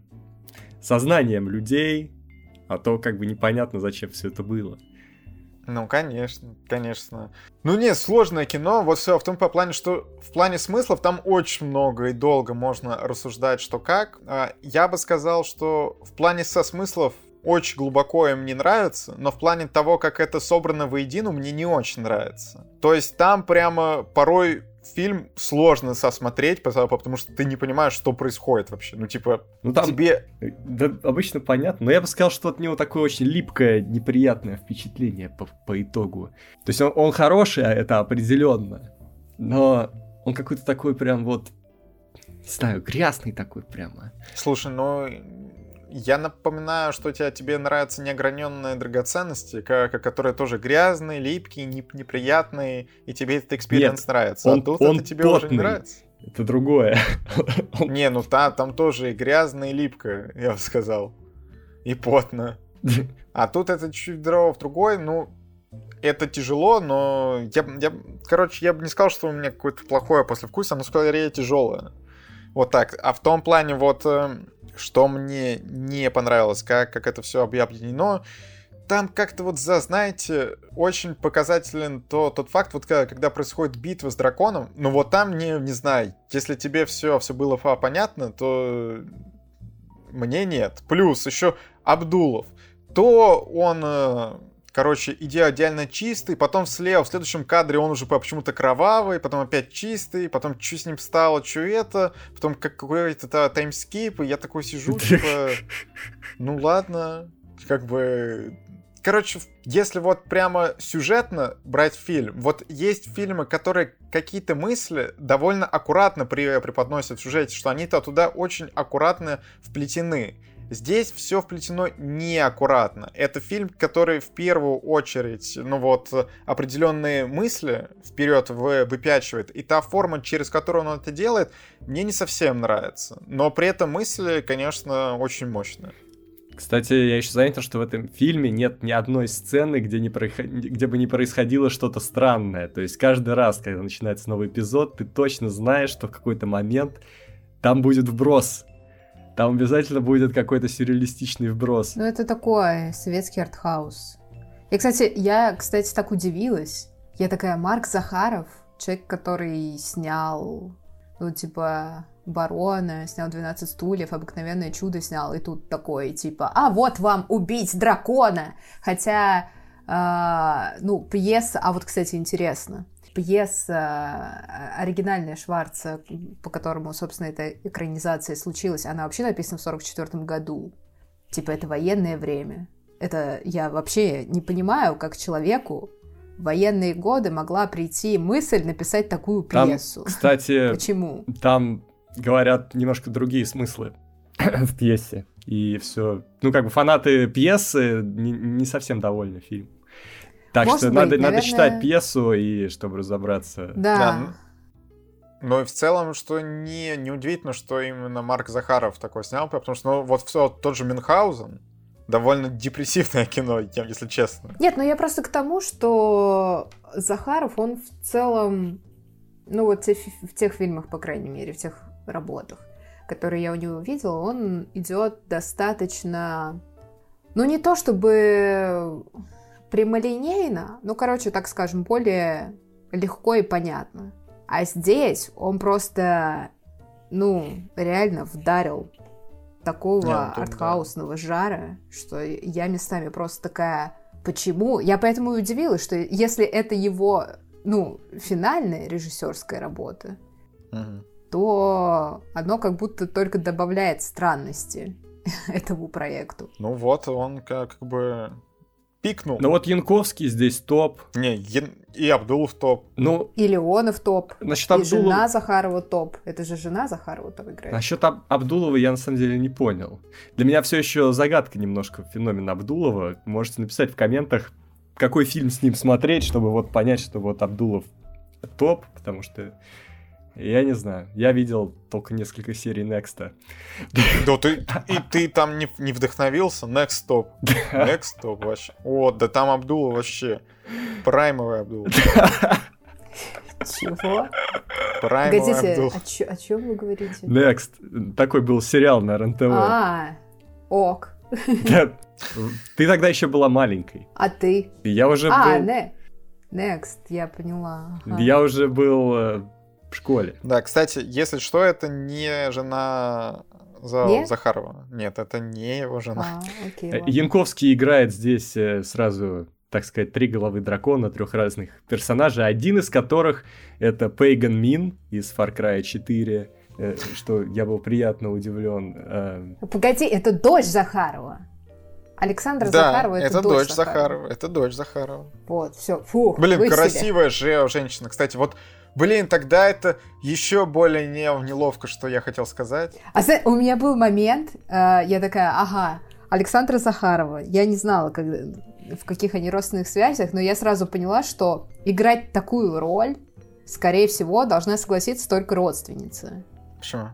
сознанием людей, а то как бы непонятно, зачем все это было. Ну, конечно, конечно. Ну, нет, сложное кино. Вот все в том по плане, что в плане смыслов там очень много и долго можно рассуждать, что как. А, я бы сказал, что в плане со смыслов очень глубоко им не нравится, но в плане того, как это собрано воедино, мне не очень нравится. То есть там прямо порой фильм сложно сосмотреть, потому что ты не понимаешь, что происходит вообще. Ну, типа, ну, там, тебе... Да, обычно понятно, но я бы сказал, что от него такое очень липкое, неприятное впечатление по, по итогу. То есть он, он хороший, а это определенно, но он какой-то такой прям вот, не знаю, грязный такой прямо. Слушай, ну, я напоминаю, что тебя, тебе нравятся неограненные драгоценности, как, которые тоже грязные, липкие, неприятные, и тебе этот experience нравится. Он, а тут он это тебе потный. уже не нравится. Это другое. Не, ну там, там тоже и грязно, и липко, я бы сказал. И потно. А тут это чуть дрова в другой, ну, это тяжело, но я, я, короче, я бы не сказал, что у меня какое-то плохое послевкусие, оно скорее тяжелое. Вот так. А в том плане, вот, э, что мне не понравилось, как, как это все объединено, там как-то вот, за, знаете, очень показателен то, тот факт, вот когда, когда происходит битва с драконом, ну вот там, не, не знаю, если тебе все, все было понятно, то мне нет. Плюс еще Абдулов. То он э, короче, идеально чистый, потом слева, в следующем кадре он уже почему-то кровавый, потом опять чистый, потом что с ним стало, что это, потом как какой-то таймскип, и я такой сижу, типа, ну ладно, как бы... Короче, если вот прямо сюжетно брать фильм, вот есть фильмы, которые какие-то мысли довольно аккуратно преподносят в сюжете, что они-то туда очень аккуратно вплетены. Здесь все вплетено неаккуратно. Это фильм, который в первую очередь, ну вот, определенные мысли вперед выпячивает. И та форма, через которую он это делает, мне не совсем нравится. Но при этом мысли, конечно, очень мощные. Кстати, я еще заметил, что в этом фильме нет ни одной сцены, где, не происход... где бы не происходило что-то странное. То есть каждый раз, когда начинается новый эпизод, ты точно знаешь, что в какой-то момент там будет вброс там обязательно будет какой-то сюрреалистичный вброс. Ну, это такой советский артхаус. И, кстати, я, кстати, так удивилась. Я такая, Марк Захаров, человек, который снял, ну, типа, Барона, снял 12 стульев, обыкновенное чудо снял, и тут такой, типа, а вот вам убить дракона! Хотя, э, ну, пьеса, а вот, кстати, интересно, пьеса э, оригинальная Шварца, по которому, собственно, эта экранизация случилась, она вообще написана в 44 году. Типа, это военное время. Это я вообще не понимаю, как человеку в военные годы могла прийти мысль написать такую пьесу. Там, кстати, почему? Там говорят немножко другие смыслы в пьесе. И все. Ну, как бы фанаты пьесы не, не совсем довольны фильмом. Так Может что быть, надо, наверное... надо читать пьесу, и чтобы разобраться. Да. да. Ну и в целом, что не, не удивительно, что именно Марк Захаров такой снял, потому что ну, вот все, тот же Мюнхгаузен, довольно депрессивное кино, если честно. Нет, ну я просто к тому, что Захаров, он в целом, ну вот в тех фильмах, по крайней мере, в тех работах, которые я у него видела, он идет достаточно, ну не то чтобы прямолинейно, ну, короче, так скажем, более легко и понятно. А здесь он просто, ну, реально вдарил такого Нет, артхаусного да. жара, что я местами просто такая, почему? Я поэтому и удивилась, что если это его, ну, финальная режиссерская работа, угу. то оно как будто только добавляет странности этому проекту. Ну вот, он как бы пикнул. Ну вот Янковский здесь топ. Не, Ян... и Абдулов топ. Ну, и Леонов топ. Насчет и Абдулова... жена Захарова топ. Это же жена Захарова там играет. Насчет Аб- Абдулова я на самом деле не понял. Для меня все еще загадка немножко феномен Абдулова. Можете написать в комментах, какой фильм с ним смотреть, чтобы вот понять, что вот Абдулов топ, потому что я не знаю. Я видел только несколько серий Next. Да ты, и ты там не, не вдохновился? Next Stop. Next Stop вообще. О, да там Абдула вообще. Праймовый Абдул. Чего? Праймовый Абдул. О, чем вы говорите? Next. Такой был сериал на РНТВ. А, ок. Ты тогда еще была маленькой. А ты? Я уже а, был... не. Next, я поняла. Я уже был э, в школе. Да, кстати, если что, это не жена за... Нет? Захарова. Нет, это не его жена. А, окей, э, Янковский играет здесь э, сразу, так сказать, три головы дракона, трех разных персонажей, один из которых это Пейган Мин из Far Cry 4, э, что я был приятно удивлен. Погоди, это дочь Захарова. Александра да, Захарова это, это дочь, дочь Захарова. Захарова. Это дочь Захарова. Вот, все. Фух. Блин, красивая же женщина. Кстати, вот Блин, тогда это еще более не, неловко, что я хотел сказать. А у меня был момент, э, я такая, ага, Александра Захарова. Я не знала, как, в каких они родственных связях, но я сразу поняла, что играть такую роль скорее всего, должна согласиться только родственница. Почему?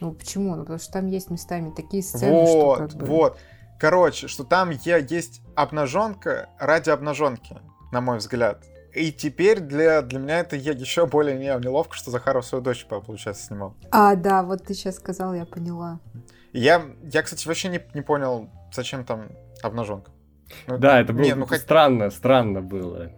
Ну почему? Ну потому что там есть местами такие сцены, вот, что как бы... вот. Короче, что там я, есть обнаженка ради обнаженки, на мой взгляд. И теперь для, для меня это еще более не, неловко, что Захаров свою дочь, получается, снимал. А, да, вот ты сейчас сказал, я поняла. Я, я кстати, вообще не, не понял, зачем там обнаженка. Ну, да, это было не, ну, хоть... странно, странно было.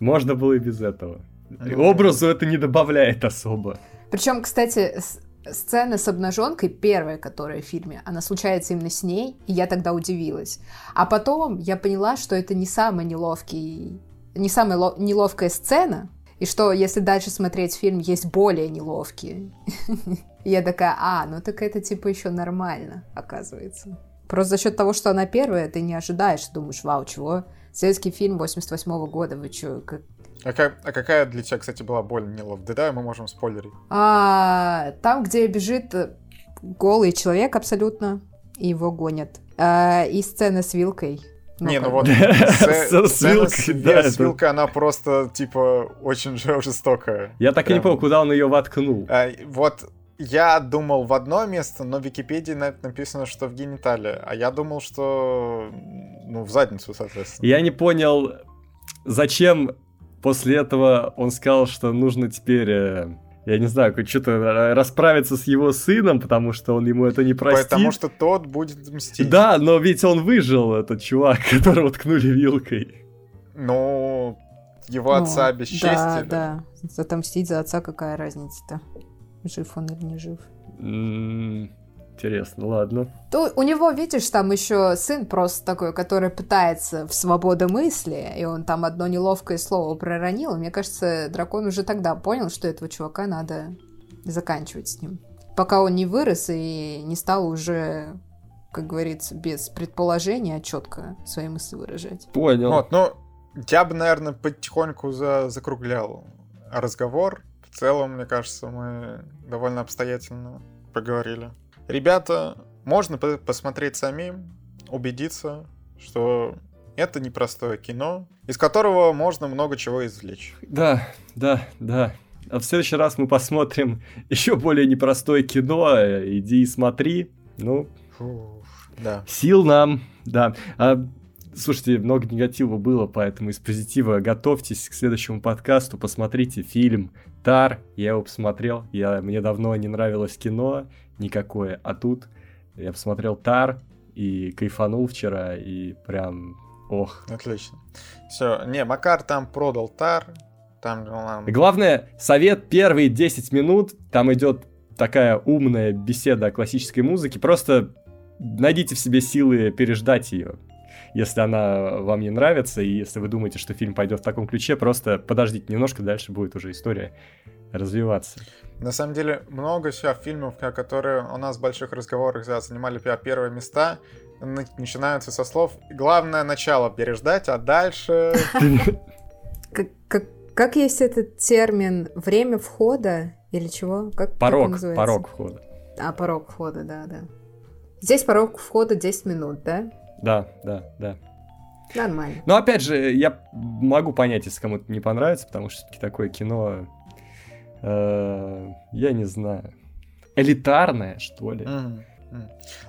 Можно было и без этого. Ну, Образу это не добавляет особо. Причем, кстати, сцена с обнаженкой, первая, которая в фильме, она случается именно с ней, и я тогда удивилась. А потом я поняла, что это не самый неловкий, не самая ло- неловкая сцена, и что если дальше смотреть фильм, есть более неловкие. Я такая, а, ну так это типа еще нормально, оказывается. Просто за счет того, что она первая, ты не ожидаешь, думаешь, вау, чего? Советский фильм 88 -го года, вы что, как, а, как, а какая для тебя, кстати, была боль неловкая? Да, мы можем спойлерить. А, там, где бежит голый человек абсолютно, и его гонят. А, и сцена с вилкой. Не, ну вот с вилкой, да. С вилкой она просто, типа, очень жестокая. Я так и не понял, куда он ее воткнул. А, вот я думал в одно место, но в Википедии написано, что в гениталии. А я думал, что ну, в задницу, соответственно. Я не понял, зачем После этого он сказал, что нужно теперь, э, я не знаю, что-то расправиться с его сыном, потому что он ему это не простит. Потому что тот будет мстить. Да, но ведь он выжил, этот чувак, которого ткнули вилкой. Ну, его ну, отца обесчестили. Да, да. Отомстить за отца какая разница-то? Жив он или не жив? Интересно, ладно. То у него, видишь, там еще сын просто такой, который пытается в свободу мысли, и он там одно неловкое слово проронил. мне кажется, дракон уже тогда понял, что этого чувака надо заканчивать с ним. Пока он не вырос и не стал уже, как говорится, без предположения, а четко свои мысли выражать. Понял. Вот, ну, я бы, наверное, потихоньку за закруглял разговор. В целом, мне кажется, мы довольно обстоятельно поговорили. Ребята, можно посмотреть самим, убедиться, что это непростое кино, из которого можно много чего извлечь. Да, да, да. А в следующий раз мы посмотрим еще более непростое кино. Иди и смотри. Ну, Фух, да. Сил нам, да. А, слушайте, много негатива было, поэтому из позитива готовьтесь к следующему подкасту, посмотрите фильм Тар. Я его посмотрел. Я, мне давно не нравилось кино никакое. А тут я посмотрел Тар и кайфанул вчера, и прям ох. Отлично. Все, не, Макар там продал Тар, там. Главное, совет первые 10 минут, там идет такая умная беседа о классической музыке, просто найдите в себе силы переждать ее. Если она вам не нравится, и если вы думаете, что фильм пойдет в таком ключе, просто подождите немножко, дальше будет уже история развиваться. На самом деле, много сейчас фильмов, которые у нас в больших разговорах занимали первые места, начинаются со слов «главное начало переждать, а дальше...» как, как, как есть этот термин «время входа» или чего? Как, порог, как порог входа. А, порог входа, да, да. Здесь порог входа 10 минут, да? Да, да, да. Нормально. Но опять же, я могу понять, если кому-то не понравится, потому что все-таки такое кино Э, я не знаю, элитарная, что ли.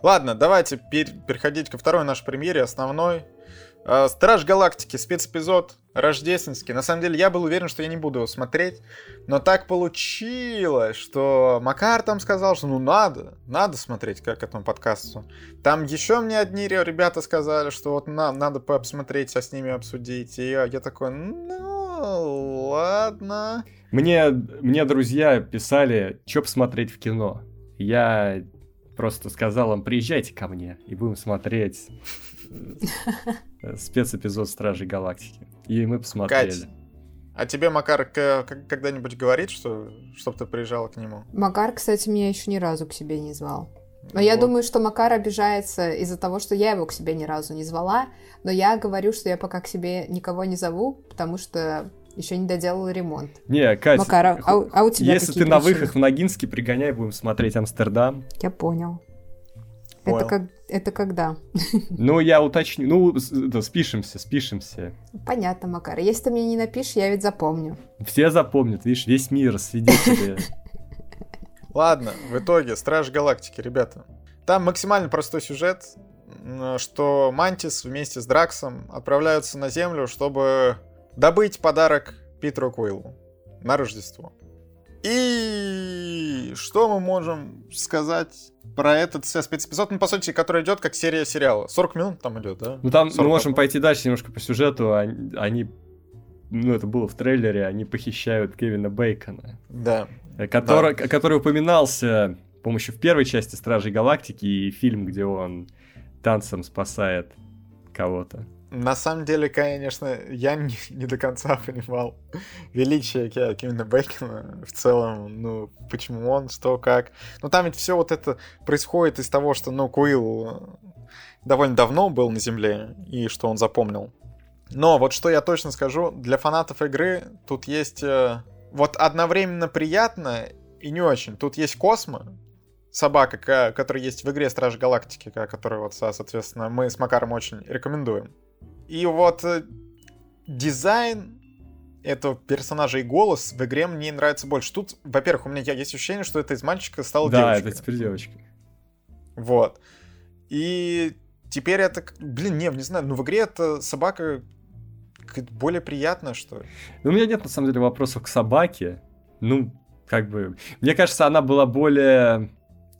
Ладно, давайте переходить ко второй нашей премьере, основной. Э, Страж Галактики, спецэпизод рождественский. На самом деле, я был уверен, что я не буду его смотреть, но так получилось, что Макар там сказал, что ну надо, надо смотреть как этому подкасту. Там еще мне одни ребята сказали, что вот на, надо посмотреть, а с ними обсудить. И я, я такой, ну ладно. Мне, мне друзья писали, что посмотреть в кино. Я просто сказал им, приезжайте ко мне, и будем смотреть э, спецэпизод Стражей Галактики. И мы посмотрели. Кать, а тебе Макар когда-нибудь говорит, что чтобы ты приезжала к нему? Макар, кстати, меня еще ни разу к себе не звал. Но вот. я думаю, что Макар обижается из-за того, что я его к себе ни разу не звала. Но я говорю, что я пока к себе никого не зову, потому что еще не доделал ремонт. Не, Катя, Макара, а, а у тебя если ты на выхах в Ногинске, пригоняй, будем смотреть Амстердам. Я понял. Это, как, это когда? Ну, я уточню. Ну, да, спишемся, спишемся. Понятно, Макар. Если ты мне не напишешь, я ведь запомню. Все запомнят, видишь, весь мир свидетели. Ладно, в итоге, Страж Галактики, ребята. Там максимально простой сюжет, что Мантис вместе с Драксом отправляются на Землю, чтобы добыть подарок Питеру Куиллу на Рождество. И что мы можем сказать про этот спецэпизод, ну, по сути, который идет как серия сериала. 40 минут там идет, да? Ну, там мы можем пойти дальше немножко по сюжету. Они, они, ну, это было в трейлере, они похищают Кевина Бейкона. Да. Который, да. который упоминался, по-моему, в первой части Стражей Галактики и фильм, где он танцем спасает кого-то. На самом деле, конечно, я не, не до конца понимал величие Кевина Бейкона в целом, ну, почему он, что, как. Ну, там ведь все вот это происходит из того, что, ну, Куилл довольно давно был на Земле, и что он запомнил. Но вот что я точно скажу, для фанатов игры тут есть э, вот одновременно приятно и не очень. Тут есть Космо, собака, которая есть в игре Страж Галактики, которую вот, соответственно, мы с Макаром очень рекомендуем. И вот э, дизайн этого персонажа и голос в игре мне нравится больше. Тут, во-первых, у меня есть ощущение, что это из мальчика стало да, девочкой. Да, это теперь девочка. Вот. И теперь это, блин, не, не знаю, ну в игре это собака более приятная, что ли. Ну, у меня нет, на самом деле, вопросов к собаке. Ну, как бы... Мне кажется, она была более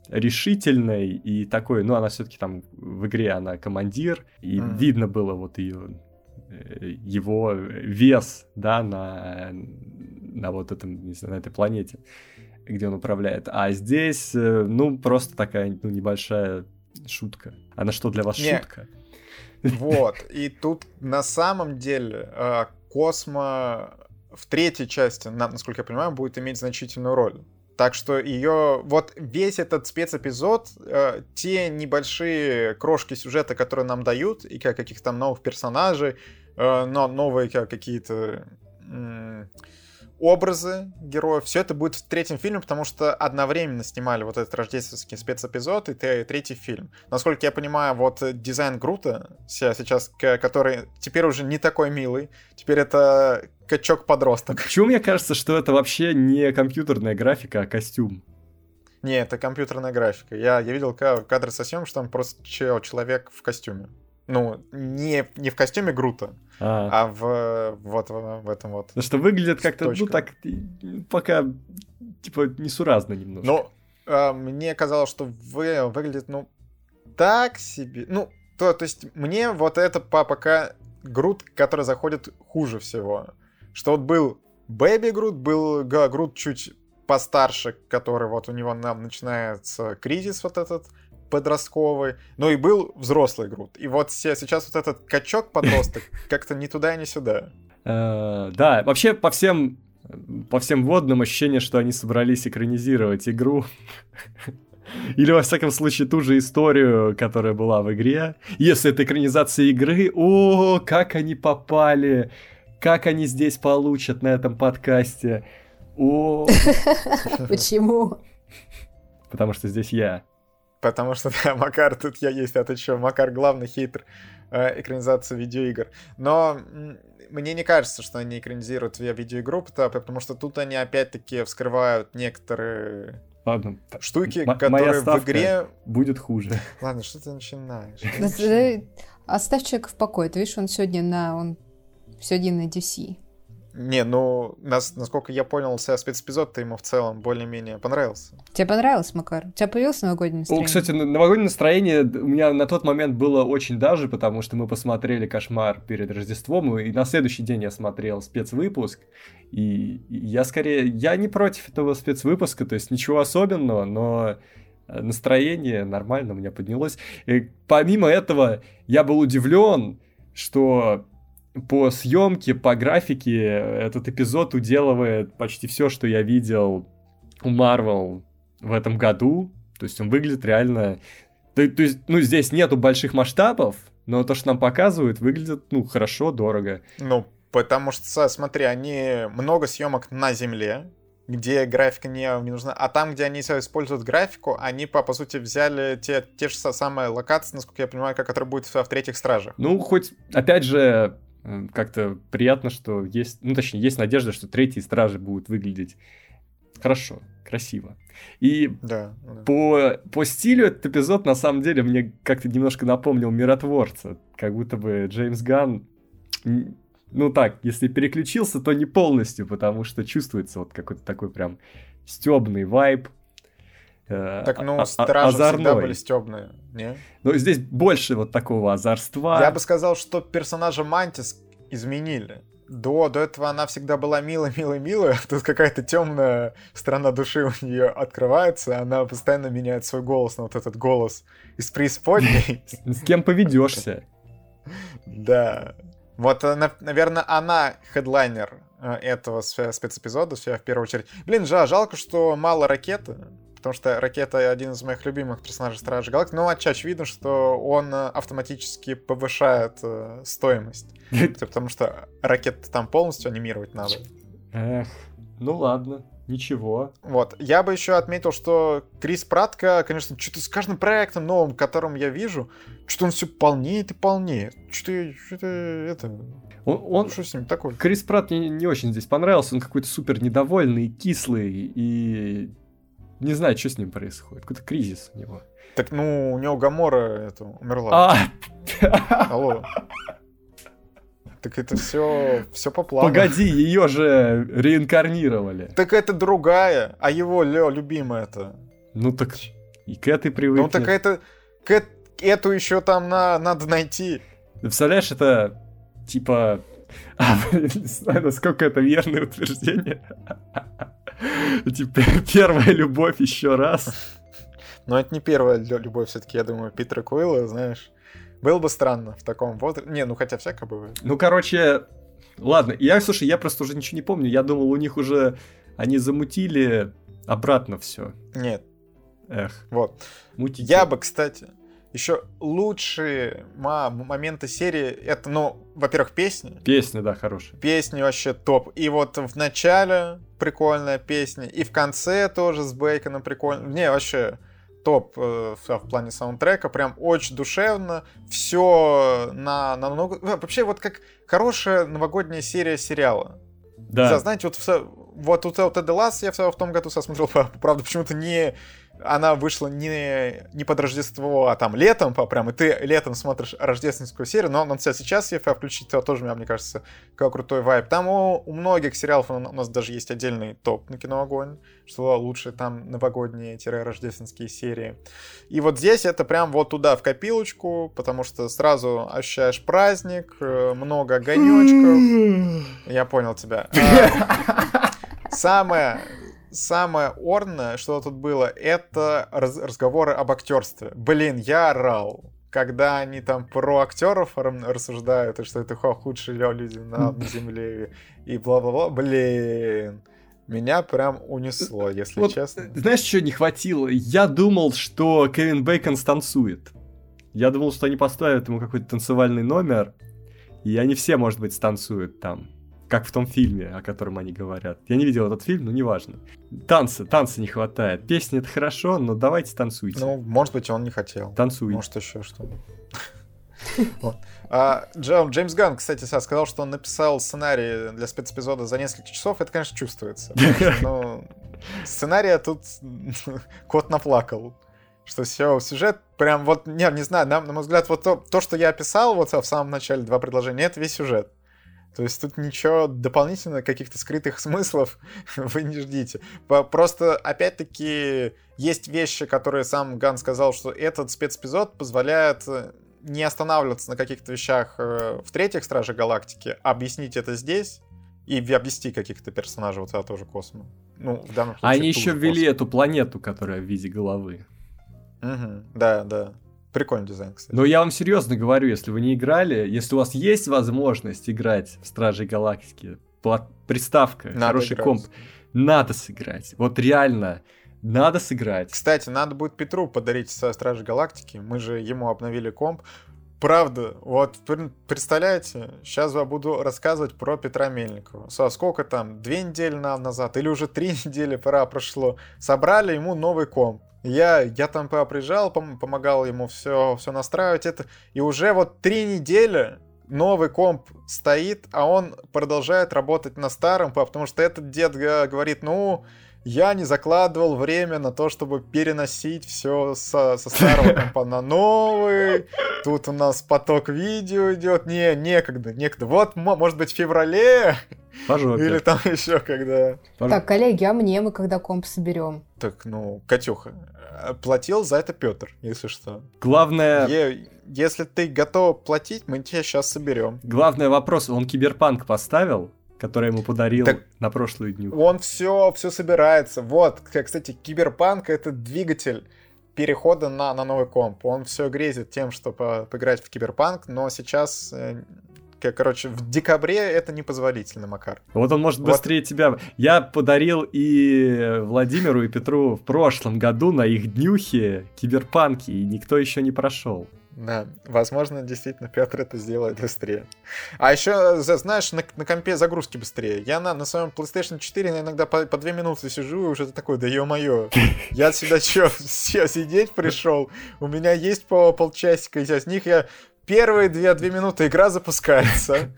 решительной и такой, ну, она все-таки там в игре она командир, и mm. видно было вот ее э, его вес, да, на, на вот этом, не знаю, на этой планете, где он управляет. А здесь, э, ну, просто такая, ну, небольшая шутка. Она что, для вас Не. шутка? Вот, и тут на самом деле э, Космо в третьей части, насколько я понимаю, будет иметь значительную роль. Так что ее... Вот весь этот спецэпизод, э, те небольшие крошки сюжета, которые нам дают, и как каких-то там новых персонажей, э, но новые какие-то... Э, образы героев. Все это будет в третьем фильме, потому что одновременно снимали вот этот рождественский спецэпизод и третий фильм. Насколько я понимаю, вот дизайн Грута сейчас, который теперь уже не такой милый, теперь это качок-подросток. Почему мне кажется, что это вообще не компьютерная графика, а костюм? Не, это компьютерная графика. Я, я видел кадры со съемок, что там просто человек в костюме. Ну, не, не в костюме Грута, а, а в, вот в, в этом вот. Потому что выглядит как-то, ну, так, пока, типа, несуразно немножко. Ну, а, мне казалось, что вы, выглядит, ну, так себе. Ну, то, то есть, мне вот это по, пока Грут, который заходит хуже всего. Что вот был Бэби Грут, был Грут чуть постарше, который вот у него нам начинается кризис вот этот, подростковый, но и был взрослый Грут. И вот сейчас вот этот качок-подросток как-то ни туда, ни сюда. Э, да, вообще по всем по всем водным ощущение, что они собрались экранизировать игру. Или, во всяком случае, ту же историю, которая была в игре. Если это экранизация игры, о, как они попали, как они здесь получат на этом подкасте. О. Почему? Потому что здесь я. Потому что, да, Макар, тут я есть, а ты что, Макар главный хейтер э, экранизации видеоигр. Но мне не кажется, что они экранизируют видеоигру, потому что тут они опять-таки вскрывают некоторые Ладно. штуки, М- которые в игре... будет хуже. Ладно, что ты начинаешь? Оставь человека в покое. Ты видишь, он сегодня на... Он сегодня на DC. Не, ну, нас, насколько я понял, спецэпизод-то ему в целом более-менее понравился. Тебе понравилось, Макар? У тебя появилось новогоднее настроение? О, кстати, новогоднее настроение у меня на тот момент было очень даже, потому что мы посмотрели «Кошмар» перед Рождеством, и на следующий день я смотрел спецвыпуск, и я скорее... Я не против этого спецвыпуска, то есть ничего особенного, но настроение нормально у меня поднялось. И помимо этого, я был удивлен, что по съемке, по графике этот эпизод уделывает почти все, что я видел у Marvel в этом году. То есть он выглядит реально... То, то есть, ну, здесь нету больших масштабов, но то, что нам показывают, выглядит, ну, хорошо, дорого. Ну, потому что, смотри, они много съемок на Земле, где графика не, не нужна. А там, где они используют графику, они, по, по сути, взяли те, те же самые локации, насколько я понимаю, как которые будут в, в третьих стражах. Ну, хоть, опять же, как-то приятно, что есть, ну, точнее, есть надежда, что третьи стражи будут выглядеть хорошо, красиво. И да, да. По, по стилю этот эпизод, на самом деле, мне как-то немножко напомнил «Миротворца». Как будто бы Джеймс Ганн ну так, если переключился, то не полностью, потому что чувствуется вот какой-то такой прям стебный вайб. Э, так, ну, а, стражи озорной. всегда были стебные, не? Но здесь больше вот такого озорства. Я бы сказал, что персонажа Мантис изменили. До, до этого она всегда была милая, милая, милая. Тут какая-то темная сторона души у нее открывается. Она постоянно меняет свой голос на вот этот голос из преисподней. С кем поведешься? Да. Вот, э, наверное, она хедлайнер э, этого спецэпизода, в первую очередь. Блин, жа, жалко, что мало ракеты, потому что ракета один из моих любимых персонажей Стражи Галактики, но отчасти видно, что он э, автоматически повышает э, стоимость, потому что ракеты там полностью анимировать надо. Эх, ну ладно. Ничего. Вот. Я бы еще отметил, что Крис Пратка, конечно, что-то с каждым проектом новым, которым я вижу, что он все полнеет и полнеет. Что-то, что-то это... Он, он, что с ним такое? Крис Пратт мне не очень здесь понравился. Он какой-то супер недовольный, кислый и не знаю, что с ним происходит. Какой-то кризис у него. Так, ну, у него Гамора это, умерла. А! Алло. Так это все, все по плану. Погоди, ее же реинкарнировали. Так это другая, а его Лё любимая это. Ну так и к этой привыкнет. Ну так это, к эту еще там на, надо найти. Ты представляешь, это типа... А, не знаю, насколько это верное утверждение. Типа первая любовь еще раз. Но это не первая любовь, все-таки, я думаю, Питера Куилла, знаешь. Было бы странно в таком возрасте. Не, ну хотя всякое бывает. Ну, короче, ладно. Я, слушай, я просто уже ничего не помню. Я думал, у них уже они замутили обратно все. Нет. Эх. Вот. Мутите. Я бы, кстати, еще лучшие моменты серии, это, ну, во-первых, песни. Песни, да, хорошие. Песни вообще топ. И вот в начале прикольная песня, и в конце тоже с Бейконом прикольно. Не, вообще, топ э, в плане саундтрека, прям очень душевно, все на, на много... Вообще вот как хорошая новогодняя серия сериала. Да. Знаете, вот, вот, вот, вот The Last я в, в том году смотрел, правда, почему-то не она вышла не, не под Рождество, а там летом, по прям, и ты летом смотришь рождественскую серию, но, но сейчас, если включить, то тоже, мне кажется, как крутой вайп. Там у, у многих сериалов у нас даже есть отдельный топ на кино Огонь, что лучше там новогодние-рождественские серии. И вот здесь это прям вот туда, в копилочку, потому что сразу ощущаешь праздник, э, много огонечков. Я понял тебя. А, самое самое орное, что тут было, это раз разговоры об актерстве. Блин, я орал. Когда они там про актеров рассуждают, и что это худшие люди на, земле, и бла-бла-бла, блин. Меня прям унесло, если вот, честно. Знаешь, что не хватило? Я думал, что Кевин Бейкон станцует. Я думал, что они поставят ему какой-то танцевальный номер, и они все, может быть, станцуют там как в том фильме, о котором они говорят. Я не видел этот фильм, но неважно. Танцы, танцы не хватает. Песни это хорошо, но давайте танцуйте. Ну, может быть, он не хотел. Танцуйте. Может, еще что А, Джеймс Ганн, кстати, сказал, что он написал сценарий для спецэпизода за несколько часов. Это, конечно, чувствуется. Но сценария тут кот наплакал. Что все, сюжет прям вот, не, не знаю, на, на мой взгляд, вот то, то, что я описал вот в самом начале, два предложения, это весь сюжет. То есть тут ничего дополнительно, каких-то скрытых смыслов вы не ждите. Просто, опять-таки, есть вещи, которые сам Ган сказал, что этот спецэпизод позволяет э, не останавливаться на каких-то вещах э, в третьих Страже Галактики, объяснить это здесь и обвести каких-то персонажей вот этого тоже космо. Ну, в данном случае. Они еще ввели эту планету, которая в виде головы. Угу, да, да. Прикольный дизайн, кстати. Но я вам серьезно говорю, если вы не играли, если у вас есть возможность играть в Стражей Галактики, приставка, надо хороший играть. комп, надо сыграть. Вот реально, надо сыграть. Кстати, надо будет Петру подарить со Стражей Галактики. Мы же ему обновили комп. правда, вот представляете, сейчас я буду рассказывать про Петра Мельникова. Со сколько там, две недели назад или уже три недели пора прошло, собрали ему новый комп. Я, я там приезжал, пом помогал ему все, все настраивать это. И уже вот три недели новый комп стоит, а он продолжает работать на старом, потому что этот дед говорит, ну, я не закладывал время на то, чтобы переносить все со, со старого компа на новый. Тут у нас поток видео идет. Не, некогда, некогда. Вот, может быть, в феврале. Пожалуйста. Или там еще когда. Так, коллеги, а мне мы когда комп соберем? Так, ну, Катюха, платил за это Петр, если что. Главное... Е- если ты готов платить, мы тебя сейчас соберем. Главный вопрос, он киберпанк поставил? Который ему подарил так на прошлую дню. Он все, все собирается. Вот, кстати, Киберпанк это двигатель перехода на, на новый комп. Он все грезит тем, чтобы поиграть в Киберпанк, но сейчас э, короче, в декабре это непозволительно, Макар. Вот он может вот. быстрее тебя. Я подарил и Владимиру, и Петру в прошлом году на их днюхе киберпанки, и никто еще не прошел. Да, возможно, действительно, Петр это сделает быстрее. А еще, знаешь, на, на компе загрузки быстрее. Я на, на своем PlayStation 4 иногда по, по 2 минуты сижу, и уже такой, да ё-моё, я сюда что, все сидеть пришел? У меня есть по полчасика, и из них я первые 2, 2 минуты игра запускается.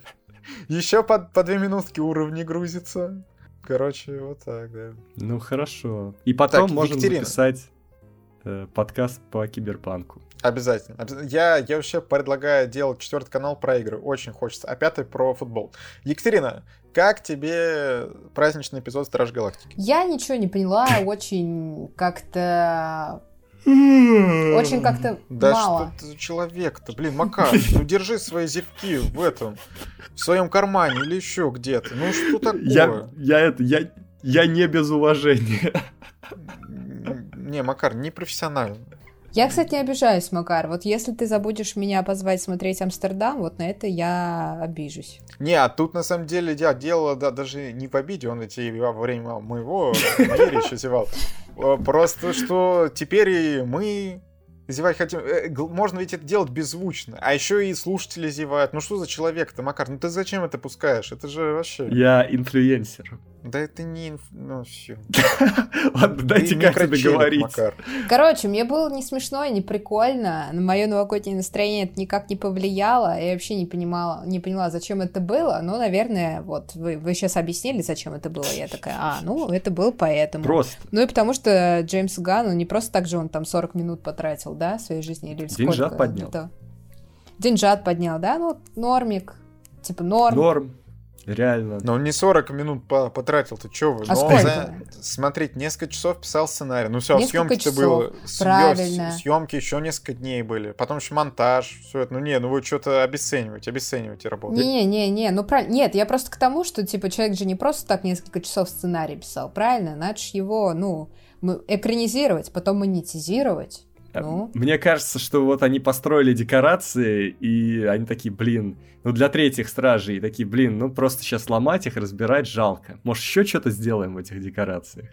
Еще по, по 2 минутки уровни грузится. Короче, вот так, да. Ну, хорошо. И потом так, можем Екатерина. записать подкаст по киберпанку. Обязательно. Я, я вообще предлагаю делать четвертый канал про игры. Очень хочется. А пятый про футбол. Екатерина, как тебе праздничный эпизод Страж Галактики? Я ничего не поняла. Очень как-то очень как-то да мало. что ты за человек-то? Блин, Макар, ну держи свои зевки в этом, в своем кармане или еще где-то. Ну что такое? Я, я это, я, я не без уважения. Не, Макар, не профессионально. Я, кстати, не обижаюсь, Макар. Вот если ты забудешь меня позвать смотреть Амстердам, вот на это я обижусь. Не, а тут на самом деле я делала да, даже не в обиде, он эти во время моего речи зевал. Просто что теперь и мы зевать хотим. Э, можно ведь это делать беззвучно. А еще и слушатели зевают. Ну что за человек-то, Макар? Ну ты зачем это пускаешь? Это же вообще... Я инфлюенсер. Да это не... Инф... Ну все. Ладно, дайте как договорить. Короче, мне было не смешно и не прикольно. На мое новогоднее настроение это никак не повлияло. Я вообще не понимала, не поняла, зачем это было. Но, наверное, вот вы, вы сейчас объяснили, зачем это было. Я такая, а, ну, это было поэтому. Просто. Ну и потому что Джеймс Ганн, ну не просто так же он там 40 минут потратил, да, в своей жизни. Или Деньжат сколько? поднял. Это... Деньжат поднял, да? Ну, нормик. Типа норм. Норм. Реально. Но он не 40 минут по потратил, ты вы? А сколько? За... Смотрите, несколько часов писал сценарий. Ну все, съемки-то было. Правильно. Съемки еще несколько дней были. Потом еще монтаж, все это. Ну не, ну вы что-то обесцениваете, обесцениваете работу. Не-не-не, ну правильно. Нет, я просто к тому, что типа человек же не просто так несколько часов сценарий писал, правильно? Надо его, ну, экранизировать, потом монетизировать. Ну? Мне кажется, что вот они построили декорации, и они такие, блин, ну для третьих стражей, такие, блин, ну просто сейчас ломать их, разбирать жалко. Может, еще что-то сделаем в этих декорациях?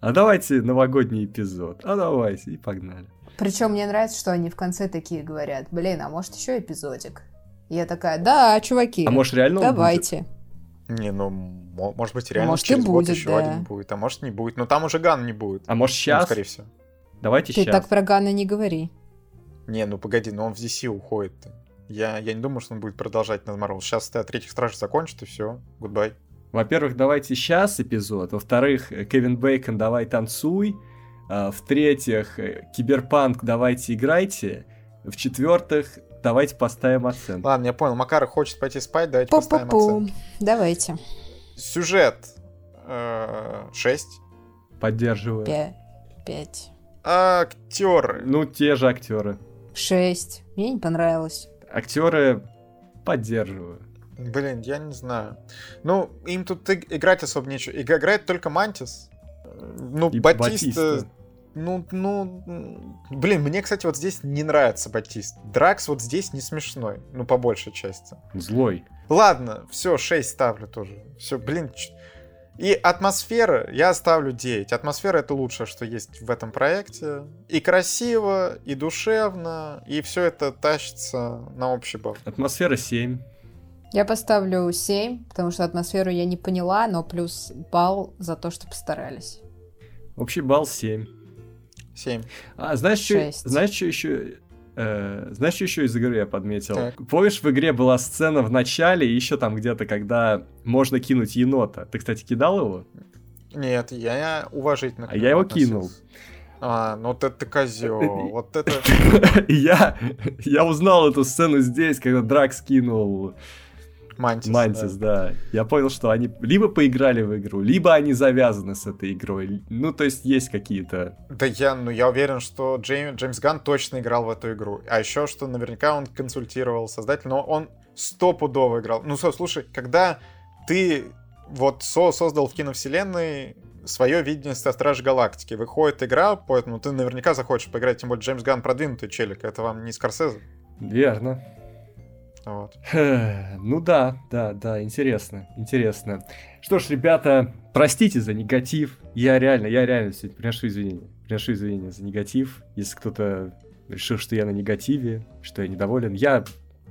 А давайте новогодний эпизод. А давайте, и погнали. Причем мне нравится, что они в конце такие говорят, блин, а может еще эпизодик? Я такая, да, чуваки, а может реально давайте. Не, ну, может быть, реально может, через и будет, год еще да. один будет, а может не будет. Но там уже Ганн не будет. А может сейчас? Ну, скорее всего. Давайте Ты сейчас. так про Гана не говори. Не, ну погоди, но он в DC уходит. Я, я не думаю, что он будет продолжать над Марвел. Сейчас третьих стражей закончит, и все. Goodbye. Во-первых, давайте сейчас эпизод. Во-вторых, Кевин Бейкон, давай танцуй. А, в-третьих, Киберпанк, давайте играйте. В-четвертых, давайте поставим оценку. Ладно, я понял. Макар хочет пойти спать, давайте Пу -пу -пу. поставим оценку. Давайте. Сюжет. Э, 6. Поддерживаю. 5. Актеры. Ну, те же актеры. Шесть. Мне не понравилось. Актеры поддерживаю. Блин, я не знаю. Ну, им тут играть особо нечего. Играет только Мантис. Ну, И Батиста... Батиста. Ну, ну, блин, мне, кстати, вот здесь не нравится Батист. Дракс вот здесь не смешной, ну, по большей части. Злой. Ладно, все, 6 ставлю тоже. Все, блин, И атмосфера я ставлю 9. Атмосфера это лучшее, что есть в этом проекте. И красиво, и душевно, и все это тащится на общий бал. Атмосфера 7. Я поставлю 7, потому что атмосферу я не поняла, но плюс балл за то, что постарались. Общий балл 7. 7. А знаешь, что, Шесть. знаешь, что еще... э, знаешь, что еще из игры я подметил? Так. Помнишь, в игре была сцена в начале, еще там где-то, когда можно кинуть енота. Ты, кстати, кидал его? Нет, я уважительно. А я его относился. кинул. А, ну вот это козел. Вот это... Я, я узнал эту сцену здесь, когда Дракс кинул Мантис. Мантис, да. да. Я понял, что они либо поиграли в игру, либо они завязаны с этой игрой. Ну, то есть есть какие-то... Да я, ну я уверен, что Джейм- Джеймс Ганн точно играл в эту игру. А еще, что наверняка он консультировал создателя, но он стопудово играл. Ну, слушай, когда ты вот со создал в киновселенной свое видение со Стражи Галактики, выходит игра, поэтому ты наверняка захочешь поиграть, тем более Джеймс Ганн продвинутый челик, это вам не Скорсезе. Верно. Вот. Ну да, да, да, интересно, интересно. Что ж, ребята, простите за негатив. Я реально, я реально сегодня приношу извинения. Приношу извинения за негатив. Если кто-то решил, что я на негативе, что я недоволен. Я,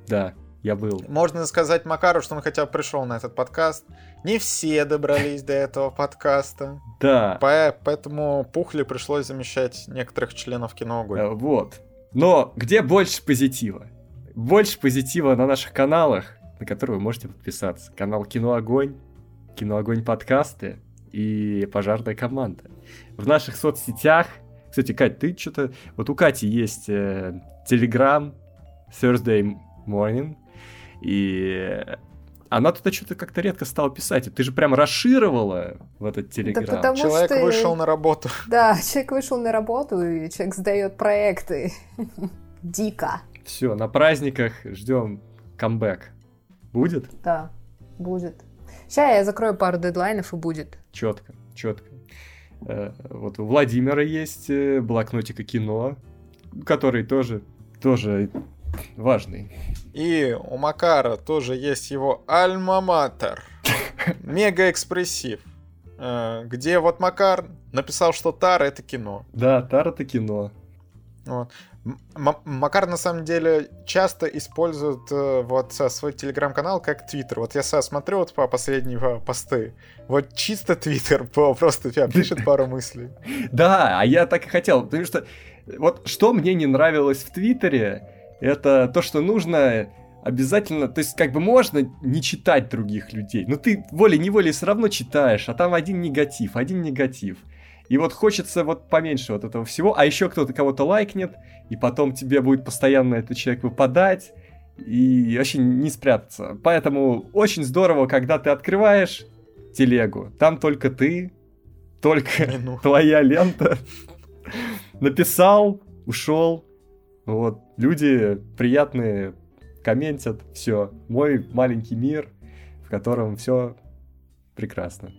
да, я был. Можно сказать Макару, что он хотя бы пришел на этот подкаст. Не все добрались до этого подкаста. Да, По- Поэтому Пухли пришлось замещать некоторых членов кино Огонь. э, вот. Но где больше позитива? Больше позитива на наших каналах, на которые вы можете подписаться. Канал Кино Огонь, Кино Огонь подкасты и Пожарная команда. В наших соцсетях, кстати, Кать, ты что-то... Вот у Кати есть э, Telegram Thursday Morning, и она туда что-то как-то редко стала писать. Ты же прям расширировала в этот Telegram. потому Человек что- вышел на работу. Да, человек вышел на работу, и человек сдает проекты. Дико. Все, на праздниках ждем камбэк. Будет? Да, будет. Сейчас я закрою пару дедлайнов и будет. Четко, четко. Вот у Владимира есть э, блокнотик и кино, который тоже, тоже важный. И у Макара тоже есть его альма-матер. Мега-экспрессив. э, Где вот Макар написал, что Тара это кино. Да, Тара это кино. Вот. М- Макар на самом деле часто использует э, вот свой телеграм-канал как твиттер. Вот я смотрю вот по последние э, посты. Вот чисто твиттер, просто прям пишет пару мыслей. Да, а я так и хотел, потому что вот что мне не нравилось в Твиттере, это то, что нужно обязательно, то есть как бы можно не читать других людей, но ты волей-неволей все равно читаешь, а там один негатив, один негатив. И вот хочется вот поменьше вот этого всего, а еще кто-то кого-то лайкнет, и потом тебе будет постоянно этот человек выпадать, и вообще не спрятаться. Поэтому очень здорово, когда ты открываешь телегу, там только ты, только Ну. твоя лента. Написал, ушел. Вот, люди приятные комментят, все. Мой маленький мир, в котором все прекрасно.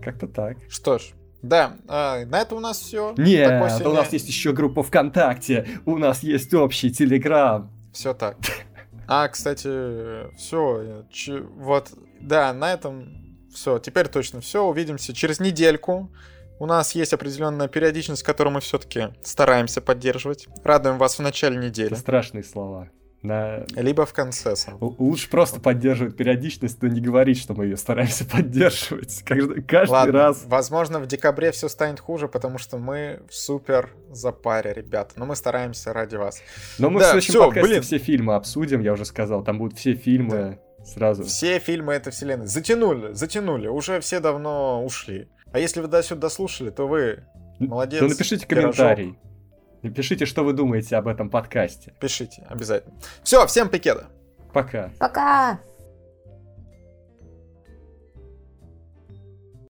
Как-то так. Что ж, да, а, на этом у нас все. Нет, у нас есть еще группа ВКонтакте, у нас есть общий Телеграм. Все так. А, кстати, все, вот, да, на этом все. Теперь точно все. Увидимся через недельку. У нас есть определенная периодичность, которую мы все-таки стараемся поддерживать. Радуем вас в начале недели. Это страшные слова. На... Либо в конце сам. Лучше просто поддерживать периодичность, но не говорить, что мы ее стараемся поддерживать. Каждый, каждый Ладно, раз. возможно, в декабре все станет хуже, потому что мы в супер запаре, ребята. Но мы стараемся ради вас. Но мы Да, в следующем подкасте блин. все фильмы обсудим, я уже сказал. Там будут все фильмы сразу. Все фильмы этой вселенной затянули, затянули. Уже все давно ушли. А если вы до сюда дослушали, то вы молодец. То напишите пирожок. комментарий. Напишите, что вы думаете об этом подкасте. Пишите, обязательно. Все, всем пикета. Пока. Пока!